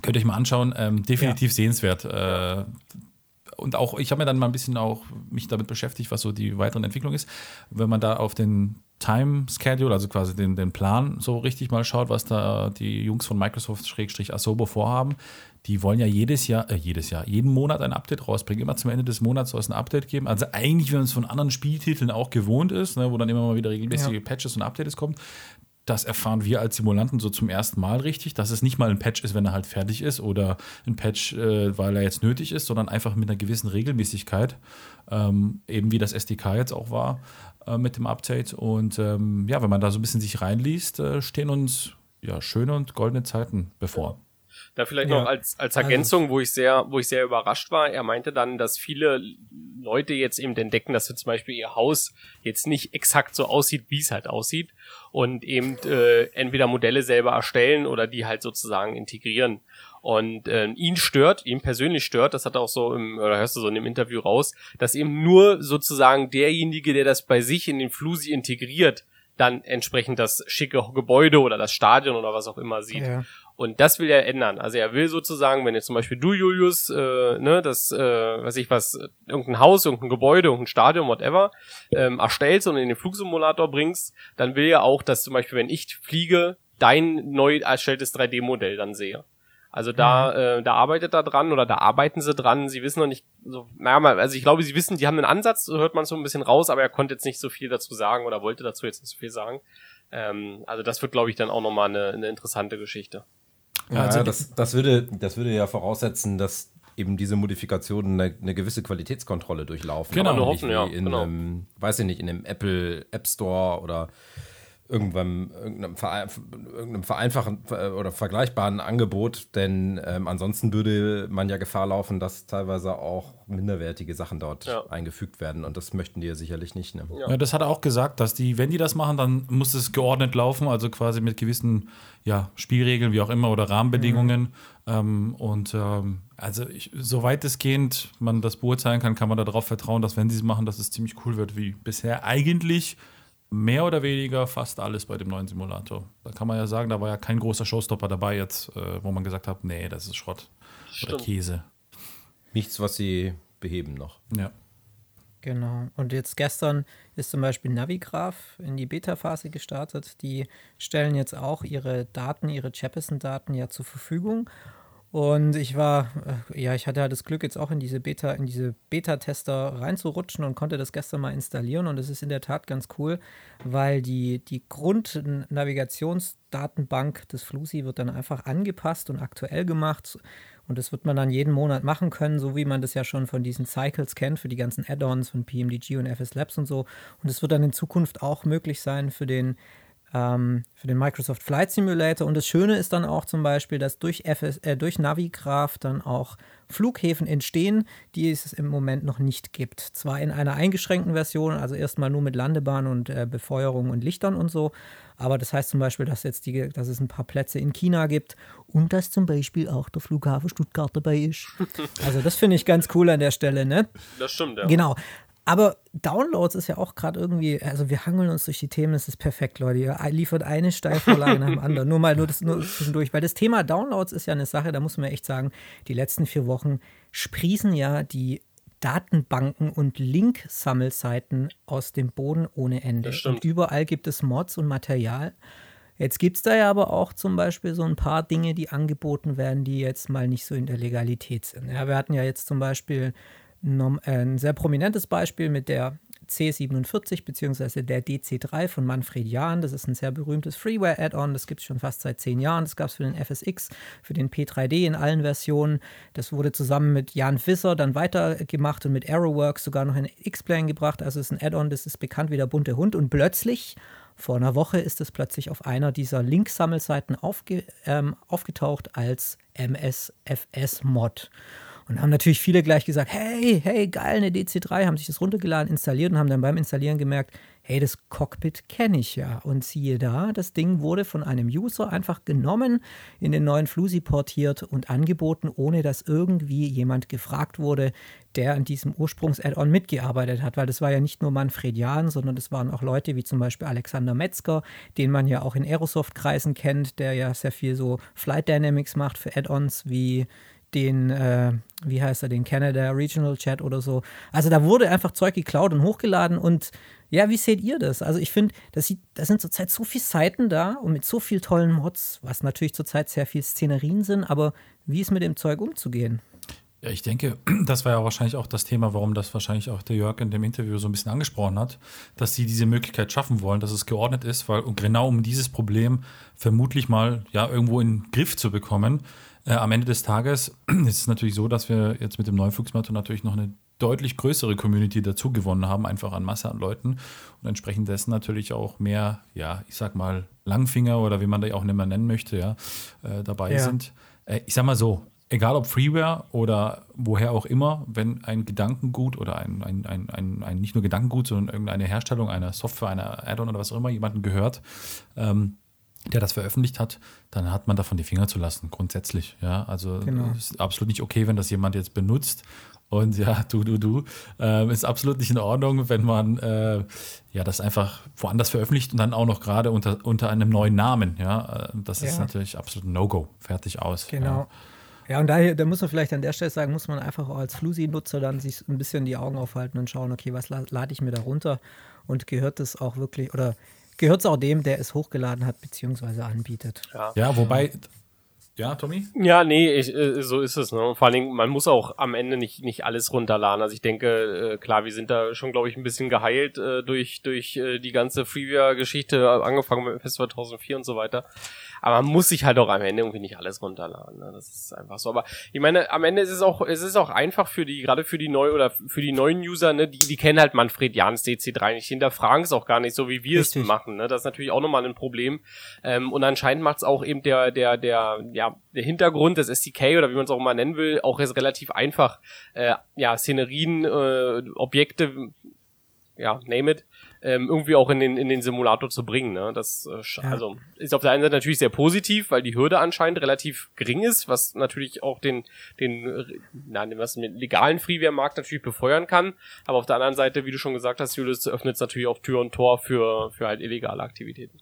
Könnt ihr euch mal anschauen. Ähm, definitiv ja. sehenswert. Äh, und auch, ich habe mir dann mal ein bisschen auch mich damit beschäftigt, was so die weitere Entwicklung ist. Wenn man da auf den Time Schedule, also quasi den, den Plan so richtig mal schaut, was da die Jungs von Microsoft-Asobo vorhaben, die wollen ja jedes Jahr, äh, jedes Jahr, jeden Monat ein Update rausbringen. Immer zum Ende des Monats soll es ein Update geben. Also eigentlich, wie man es von anderen Spieltiteln auch gewohnt ist, ne, wo dann immer mal wieder regelmäßige ja. Patches und Updates kommen, das erfahren wir als Simulanten so zum ersten Mal richtig, dass es nicht mal ein Patch ist, wenn er halt fertig ist oder ein Patch, äh, weil er jetzt nötig ist, sondern einfach mit einer gewissen Regelmäßigkeit, ähm, eben wie das SDK jetzt auch war äh, mit dem Update. Und ähm, ja, wenn man da so ein bisschen sich reinliest, äh, stehen uns ja schöne und goldene Zeiten bevor. Da vielleicht ja. noch als, als also Ergänzung, wo ich sehr, wo ich sehr überrascht war. Er meinte dann, dass viele Leute jetzt eben entdecken, dass zum Beispiel ihr Haus jetzt nicht exakt so aussieht, wie es halt aussieht und eben äh, entweder Modelle selber erstellen oder die halt sozusagen integrieren. Und äh, ihn stört, ihn persönlich stört, das hat er auch so im, oder hörst du so in dem Interview raus, dass eben nur sozusagen derjenige, der das bei sich in den Flusi integriert, dann entsprechend das schicke Gebäude oder das Stadion oder was auch immer sieht. Ja. Und das will er ändern. Also er will sozusagen, wenn jetzt zum Beispiel du, Julius, äh, ne, das, äh, weiß ich was, irgendein Haus, irgendein Gebäude, irgendein Stadion, whatever, ähm, erstellst und in den Flugsimulator bringst, dann will er auch, dass zum Beispiel, wenn ich fliege, dein neu erstelltes 3D-Modell dann sehe. Also da, äh, da arbeitet er dran oder da arbeiten sie dran. Sie wissen noch nicht so, naja, mal, also ich glaube, sie wissen, die haben einen Ansatz, so hört man so ein bisschen raus, aber er konnte jetzt nicht so viel dazu sagen oder wollte dazu jetzt nicht so viel sagen. Ähm, also das wird, glaube ich, dann auch nochmal eine, eine interessante Geschichte. Ja, also- das, das, würde, das würde ja voraussetzen, dass eben diese Modifikationen eine, eine gewisse Qualitätskontrolle durchlaufen. Genau. Aber Nur hoffen, ja, in genau. einem, weiß ich nicht, in einem Apple App Store oder irgendwann irgendeinem, Verein, irgendeinem vereinfachen oder vergleichbaren Angebot, denn ähm, ansonsten würde man ja Gefahr laufen, dass teilweise auch minderwertige Sachen dort Ja. eingefügt werden und das möchten die ja sicherlich nicht. Ne? Ja. Ja, das hat er auch gesagt, dass die, wenn die das machen, dann muss es geordnet laufen, also quasi mit gewissen ja, Spielregeln, wie auch immer, oder Rahmenbedingungen. Ähm, und ähm, also ich, so weitestgehend man das beurteilen kann, kann man darauf vertrauen, dass wenn sie es machen, dass es ziemlich cool wird, wie bisher eigentlich mehr oder weniger fast alles bei dem neuen Simulator. Da kann man ja sagen, da war ja kein großer Showstopper dabei jetzt, äh, wo man gesagt hat, nee, das ist Schrott oder Stimmt. Käse. Nichts, was sie beheben noch. Ja. Genau. Und jetzt gestern ist zum Beispiel Navigraph in die Beta-Phase gestartet. Die stellen jetzt auch ihre Daten, ihre Jeppesen-Daten ja zur Verfügung. Und ich war, äh, ja, ich hatte ja das Glück, jetzt auch in diese Beta, in diese Beta-Tester reinzurutschen und konnte das gestern mal installieren. Und es ist in der Tat ganz cool, weil die, die Grundnavigationsdatenbank des Flusi wird dann einfach angepasst und aktuell gemacht. Und das wird man dann jeden Monat machen können, so wie man das ja schon von diesen Cycles kennt, für die ganzen Add-ons von PMDG und FS Labs und so. Und es wird dann in Zukunft auch möglich sein für den, ähm, für den Microsoft Flight Simulator. Und das Schöne ist dann auch zum Beispiel, dass durch, FS, äh, durch Navigraph dann auch Flughäfen entstehen, die es im Moment noch nicht gibt. Zwar in einer eingeschränkten Version, also erstmal nur mit Landebahn und äh, Befeuerung und Lichtern und so, aber das heißt zum Beispiel, dass, jetzt die, dass es ein paar Plätze in China gibt und dass zum Beispiel auch der Flughafen Stuttgart dabei ist. [LAUGHS] Also das finde ich ganz cool an der Stelle, ne? Das stimmt, ja. Genau. Aber Downloads ist ja auch gerade irgendwie, also wir hangeln uns durch die Themen, das ist perfekt, Leute. Ihr liefert eine Steilvorlage nach dem [LAUGHS] anderen. Nur mal nur das nur zwischendurch. Weil das Thema Downloads ist ja eine Sache, da muss man echt sagen, die letzten vier Wochen sprießen ja die Datenbanken und Link-Sammelseiten aus dem Boden ohne Ende. Und überall gibt es Mods und Material. Jetzt gibt es da ja aber auch zum Beispiel so ein paar Dinge, die angeboten werden, die jetzt mal nicht so in der Legalität sind. Ja, wir hatten ja jetzt zum Beispiel ein sehr prominentes Beispiel mit der C47 bzw. der DC3 von Manfred Jahn. Das ist ein sehr berühmtes Freeware-Add-on. Das gibt es schon fast seit zehn Jahren. Das gab es für den FSX, für den P3D in allen Versionen. Das wurde zusammen mit Jan Visser dann weitergemacht und mit Arrowworks sogar noch in X-Plane gebracht. Also es ist ein Add-on, das ist bekannt wie der bunte Hund. Und plötzlich, vor einer Woche, ist es plötzlich auf einer dieser Link-Sammelseiten aufge ähm, aufgetaucht als MSFS-Mod. Und haben natürlich viele gleich gesagt, hey, hey, geil, eine DC3, haben sich das runtergeladen, installiert und haben dann beim Installieren gemerkt, hey, das Cockpit kenne ich ja. Und siehe da, das Ding wurde von einem User einfach genommen, in den neuen Flusi portiert und angeboten, ohne dass irgendwie jemand gefragt wurde, der an diesem Ursprungs-Add-on mitgearbeitet hat. Weil das war ja nicht nur Manfred Jahn, sondern das waren auch Leute wie zum Beispiel Alexander Metzger, den man ja auch in Aerosoft-Kreisen kennt, der ja sehr viel so Flight Dynamics macht für Add-ons wie den, äh, wie heißt er, den Canada Regional Chat oder so. Also da wurde einfach Zeug geklaut und hochgeladen und ja, wie seht ihr das? Also ich finde, das, da sind zurzeit so viele Seiten da und mit so vielen tollen Mods, was natürlich zurzeit sehr viel Szenerien sind, aber wie ist mit dem Zeug umzugehen? Ja, ich denke, [CLEARS THROAT] das war ja wahrscheinlich auch das Thema, warum das wahrscheinlich auch der Jörg in dem Interview so ein bisschen angesprochen hat, dass sie diese Möglichkeit schaffen wollen, dass es geordnet ist, weil genau um dieses Problem vermutlich mal ja irgendwo in den Griff zu bekommen. Äh, am Ende des Tages [CLEARS THROAT] ist es natürlich so, dass wir jetzt mit dem Flugsimulator natürlich noch eine deutlich größere Community dazu gewonnen haben, einfach an Masse an Leuten und entsprechend dessen natürlich auch mehr, ja, ich sag mal, Langfinger oder wie man da auch nicht mehr nennen möchte, ja, äh, dabei Ja. sind. Äh, ich sag mal so, egal ob Freeware oder woher auch immer, wenn ein Gedankengut oder ein, ein, ein, ein, ein nicht nur Gedankengut, sondern irgendeine Herstellung einer Software, einer Add-on oder was auch immer jemandem gehört, ähm, der das veröffentlicht hat, dann hat man davon die Finger zu lassen, grundsätzlich. Ja, also Genau. es ist absolut nicht okay, wenn das jemand jetzt benutzt. Und ja, [LAUGHS] du, du, du, ähm, ist absolut nicht in Ordnung, wenn man äh, ja das einfach woanders veröffentlicht und dann auch noch gerade unter, unter einem neuen Namen. Ja, äh, das ist Ja. natürlich absolut ein No-Go. Fertig aus. Genau. Ja, und daher, da muss man vielleicht an der Stelle sagen, muss man einfach auch als Flusi-Nutzer dann sich ein bisschen die Augen aufhalten und schauen, okay, was la- lade ich mir da runter und gehört das auch wirklich, oder gehört es auch dem, der es hochgeladen hat, beziehungsweise anbietet. Ja, ja wobei. Ja, Tommy? Ja, nee, ich, äh, so ist es. Ne? Vor allen Dingen, man muss auch am Ende nicht, nicht alles runterladen. Also ich denke, äh, klar, wir sind da schon, glaube ich, ein bisschen geheilt äh, durch, durch die ganze Freeware-Geschichte, angefangen mit FS 2004 und so weiter. Aber man muss sich halt auch am Ende irgendwie nicht alles runterladen. Ne? Das ist einfach so. Aber ich meine, am Ende ist es auch, es ist auch einfach für die, gerade für die neu oder für die neuen User, ne, die, die kennen halt Manfred Jans DC3 nicht, hinterfragen es auch gar nicht so, wie wir es Richtig. machen. Ne? Das ist natürlich auch nochmal ein Problem. Ähm, und anscheinend macht es auch eben der, der, der, ja, der Hintergrund des SDK oder wie man es auch immer nennen will, auch jetzt relativ einfach, äh, ja, Szenerien, äh, Objekte, ja, name it, ähm, irgendwie auch in den, in den Simulator zu bringen. Ne? Das äh, also ist auf der einen Seite natürlich sehr positiv, weil die Hürde anscheinend relativ gering ist, was natürlich auch den, den, na, den, was den legalen Freeware-Markt natürlich befeuern kann. Aber auf der anderen Seite, wie du schon gesagt hast, Julius, öffnet es natürlich auch Tür und Tor für, für halt illegale Aktivitäten.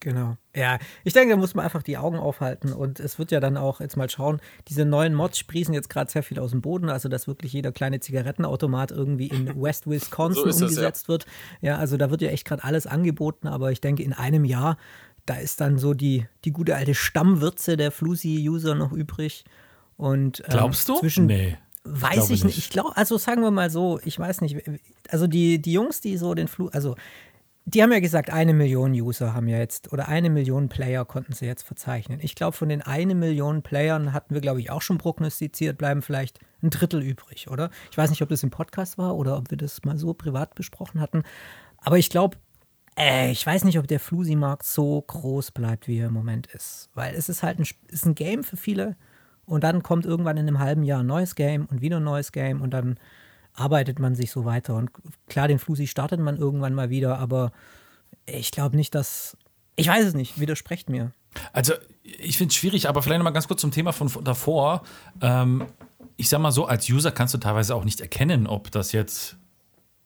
Genau. Ja, ich denke, da muss man einfach die Augen aufhalten und es wird ja dann auch jetzt mal schauen, diese neuen Mods sprießen jetzt gerade sehr viel aus dem Boden, also dass wirklich jeder kleine Zigarettenautomat irgendwie in [LAUGHS] West Wisconsin So ist es, ja. umgesetzt wird. Ja, also da wird ja echt gerade alles angeboten, aber ich denke, in einem Jahr, da ist dann so die, die gute alte Stammwürze der Flusi-User noch übrig. Und, ähm, Glaubst du? Zwischen, nee. Weiß ich nicht. nicht. Ich glaube, also sagen wir mal so, ich weiß nicht. Also die, die Jungs, die so den Flug, also die haben ja gesagt, eine Million User haben ja jetzt, oder eine Million Player konnten sie jetzt verzeichnen. Ich glaube, von den eine Million Playern hatten wir, glaube ich, auch schon prognostiziert, bleiben vielleicht ein Drittel übrig, oder? Ich weiß nicht, ob das im Podcast war oder ob wir das mal so privat besprochen hatten. Aber ich glaube, äh, ich weiß nicht, ob der Flusi-Markt so groß bleibt, wie er im Moment ist. Weil es ist halt ein, ist ein Game für viele und dann kommt irgendwann in einem halben Jahr ein neues Game und wieder ein neues Game und dann arbeitet man sich so weiter. Und klar, den Flusi startet man irgendwann mal wieder, aber ich glaube nicht, dass. Ich weiß es nicht, widersprecht mir. Also, ich finde es schwierig, aber vielleicht noch mal ganz kurz zum Thema von davor. Ähm, ich sag mal so, als User kannst du teilweise auch nicht erkennen, ob das jetzt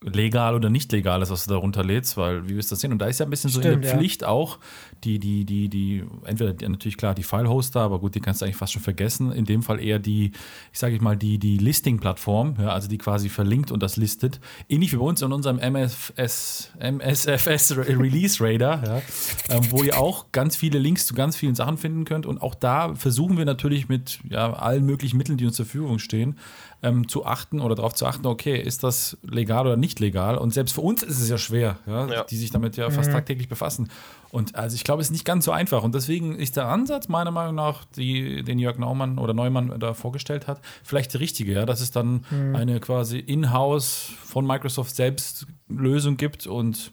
legal oder nicht legal ist, was du da runterlädst, weil wie wirst du das sehen? Und da ist ja ein bisschen so in der ja. Pflicht auch, die, die, die, die, entweder die, natürlich klar die File-Hoster, aber gut, die kannst du eigentlich fast schon vergessen. In dem Fall eher die, ich sage ich mal, die, die Listing-Plattform, ja, also die quasi verlinkt und das listet. Ähnlich wie bei uns in unserem MFS, MSFS Release Radar, ja, ähm, wo ihr auch ganz viele Links zu ganz vielen Sachen finden könnt. Und auch da versuchen wir natürlich mit ja, allen möglichen Mitteln, die uns zur Verfügung stehen, ähm, zu achten oder darauf zu achten, okay, ist das legal oder nicht legal? Und selbst für uns ist es ja schwer, ja, Ja. die sich damit ja fast tagtäglich befassen. Und also ich glaube, es ist nicht ganz so einfach. Und deswegen ist der Ansatz meiner Meinung nach, die, den Jörg Naumann oder Neumann da vorgestellt hat, vielleicht der richtige, ja, dass es dann eine quasi in-house von Microsoft selbst Lösung gibt und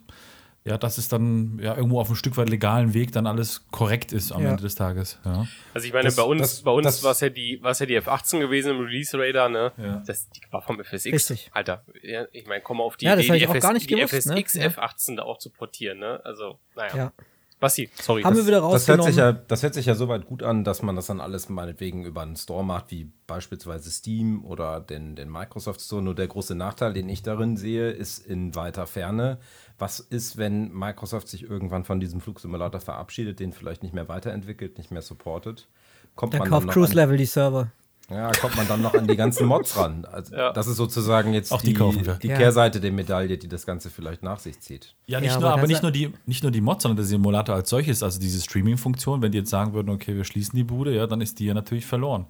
ja, dass es dann ja irgendwo auf ein Stück weit legalen Weg dann alles korrekt ist am Ja. Ende des Tages. Ja. Also ich meine, Das- bei uns, das- bei uns das- war es ja die, war ja die F18 gewesen im Release Radar, ne? Ja. Das, die war vom FSX. Richtig. Alter, ja, ich meine, komm mal auf die Ja, das Idee, die, auch gar nicht die gewusst, ne? FSX Ja. F18 da auch zu portieren, ne? Also, naja. Ja. Basti, sorry. Haben wir wieder Das hört, rausgenommen. sich ja, das hört sich ja soweit gut an, dass man das dann alles meinetwegen über einen Store macht, wie beispielsweise Steam oder den, den Microsoft Store. Nur der große Nachteil, den ich darin sehe, ist in weiter Ferne. Was ist, wenn Microsoft sich irgendwann von diesem Flugsimulator verabschiedet, den vielleicht nicht mehr weiterentwickelt, nicht mehr supportet? Kommt Dann man kauft dann noch Cruise an, Level die Server. ja, kommt man dann noch an die ganzen Mods ran. Also Ja. Das ist sozusagen jetzt Auch die wir. die Ja. Kehrseite der Medaille, die das Ganze vielleicht nach sich zieht. Ja, nicht Ja, nur, aber aber nicht nur, die, nicht nur die Mods, sondern der Simulator als solches, also diese Streaming-Funktion, wenn die jetzt sagen würden, okay, wir schließen die Bude, ja, dann ist die ja natürlich verloren.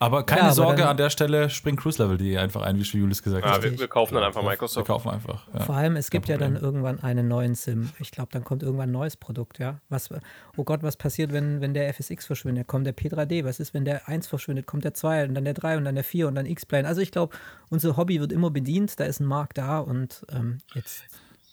Aber keine Ja, aber Sorge, an der Stelle springt cruiselevel.de einfach ein, wie Julius gesagt ja, hat. wir, wir kaufen dann einfach Wir Microsoft. kaufen einfach. Ja. Vor allem, es gibt ja dann irgendwann einen neuen Sim. Ich glaube, dann kommt irgendwann ein neues Produkt, ja. Was, oh Gott, was passiert, wenn, wenn der FSX verschwindet? Kommt der P3D? Was ist, wenn der 1 verschwindet? Kommt der 2 und dann der 3 und dann der 4 und dann X-Plane? Also ich glaube, unser Hobby wird immer bedient, da ist ein Markt da und ähm, jetzt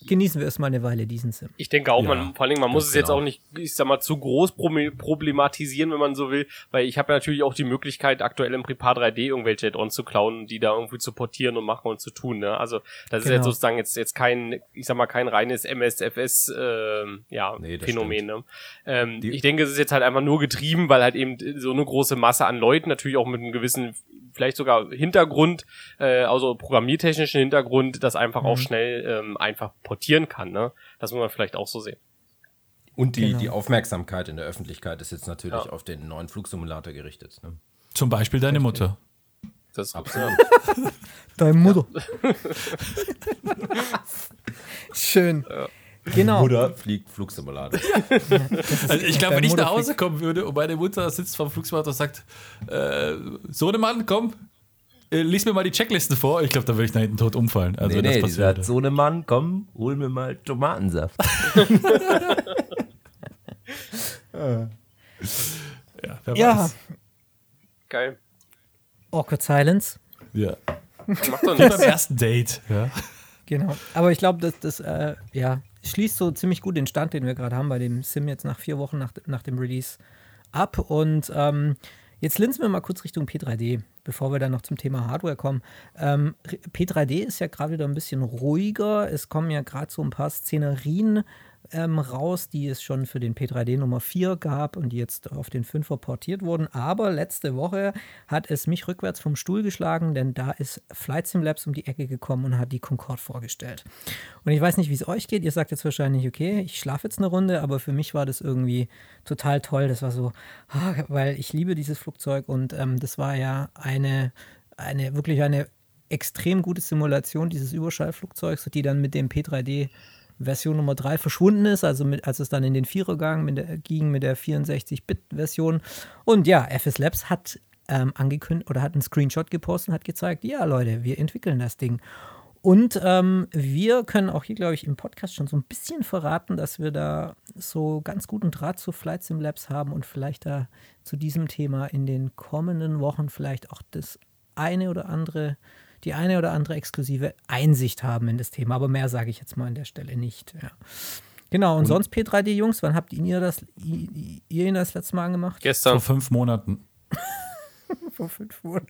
genießen wir erstmal eine Weile diesen Sim. Ich denke auch, Ja, man, vor allen Dingen, man muss es jetzt genau. auch nicht, ich sag mal, zu groß problematisieren, wenn man so will, weil ich habe ja natürlich auch die Möglichkeit, aktuell im Prepar 3D irgendwelche Add-ons zu klauen, und die da irgendwie zu portieren und machen und zu tun, ne? Also, das ist Genau. jetzt sozusagen jetzt, jetzt kein, ich sag mal, kein reines MSFS, ähm, ja, Nee, Phänomen, ne? Ähm, ich denke, es ist jetzt halt einfach nur getrieben, weil halt eben so eine große Masse an Leuten, natürlich auch mit einem gewissen, vielleicht sogar Hintergrund, äh, also programmiertechnischen Hintergrund, das einfach Mhm. auch schnell ähm, einfach portieren kann, ne? Das muss man vielleicht auch so sehen. Und die, Genau. die Aufmerksamkeit in der Öffentlichkeit ist jetzt natürlich Ja. auf den neuen Flugsimulator gerichtet. Ne? Zum Beispiel deine Mutter. Das ist Absolut. [LAUGHS] Deine Mutter. Schön. Genau. Oder fliegt Flugsimulator. [LAUGHS] Also ich glaube, wenn ich Mutter nach Hause kommen würde und meine Mutter sitzt vom Flugsimulator und sagt, äh, Sohnemann, komm, äh, lies mir mal die Checklisten vor. Ich glaube, da würde ich nach hinten tot umfallen. Also nee, das nee, die passiert. sagt, so ne Mann, komm, hol mir mal Tomatensaft. [LAUGHS] ja, wer Ja, weiß. geil. Awkward Silence. ja. Macht doch Wie beim ersten Date. Ja. Genau. Aber ich glaube, das, das äh, ja, schließt so ziemlich gut den Stand, den wir gerade haben bei dem Sim jetzt nach vier Wochen nach, nach dem Release ab. Und ähm, jetzt linsen wir mal kurz Richtung P3D, bevor wir dann noch zum Thema Hardware kommen. Ähm, P3D ist ja gerade wieder ein bisschen ruhiger. Es kommen ja gerade so ein paar Szenerien ähm, raus, die es schon für den P3D Nummer 4 gab und die jetzt auf den 5er portiert wurden. Aber letzte Woche hat es mich rückwärts vom Stuhl geschlagen, denn da ist Flight Sim Labs um die Ecke gekommen und hat die Concorde vorgestellt. Und ich weiß nicht, wie es euch geht. Ihr sagt jetzt wahrscheinlich, okay, ich schlafe jetzt eine Runde, aber für mich war das irgendwie total toll. Das war so, ah, weil ich liebe dieses Flugzeug und ähm, das war ja eine, eine wirklich eine extrem gute Simulation dieses Überschallflugzeugs, die dann mit dem P3D Version Nummer 3 verschwunden ist, also mit, als es dann in den Vierer gang, mit der, ging mit der 64-Bit-Version. Und ja, FS Labs hat ähm, angekündigt oder hat einen Screenshot gepostet und hat gezeigt, ja Leute, wir entwickeln das Ding. Und ähm, wir können auch hier, glaube ich, im Podcast schon so ein bisschen verraten, dass wir da so ganz guten Draht zu Flight Sim Labs haben und vielleicht da zu diesem Thema in den kommenden Wochen vielleicht auch das eine oder andere, die eine oder andere exklusive Einsicht haben in das Thema. Aber mehr sage ich jetzt mal an der Stelle nicht. Ja. Genau, und, sonst P3D Jungs, wann habt ihr das, ihr ihn das letzte Mal angemacht? Vor Gestern. fünf Monaten. [LAUGHS] Vor fünf Monaten.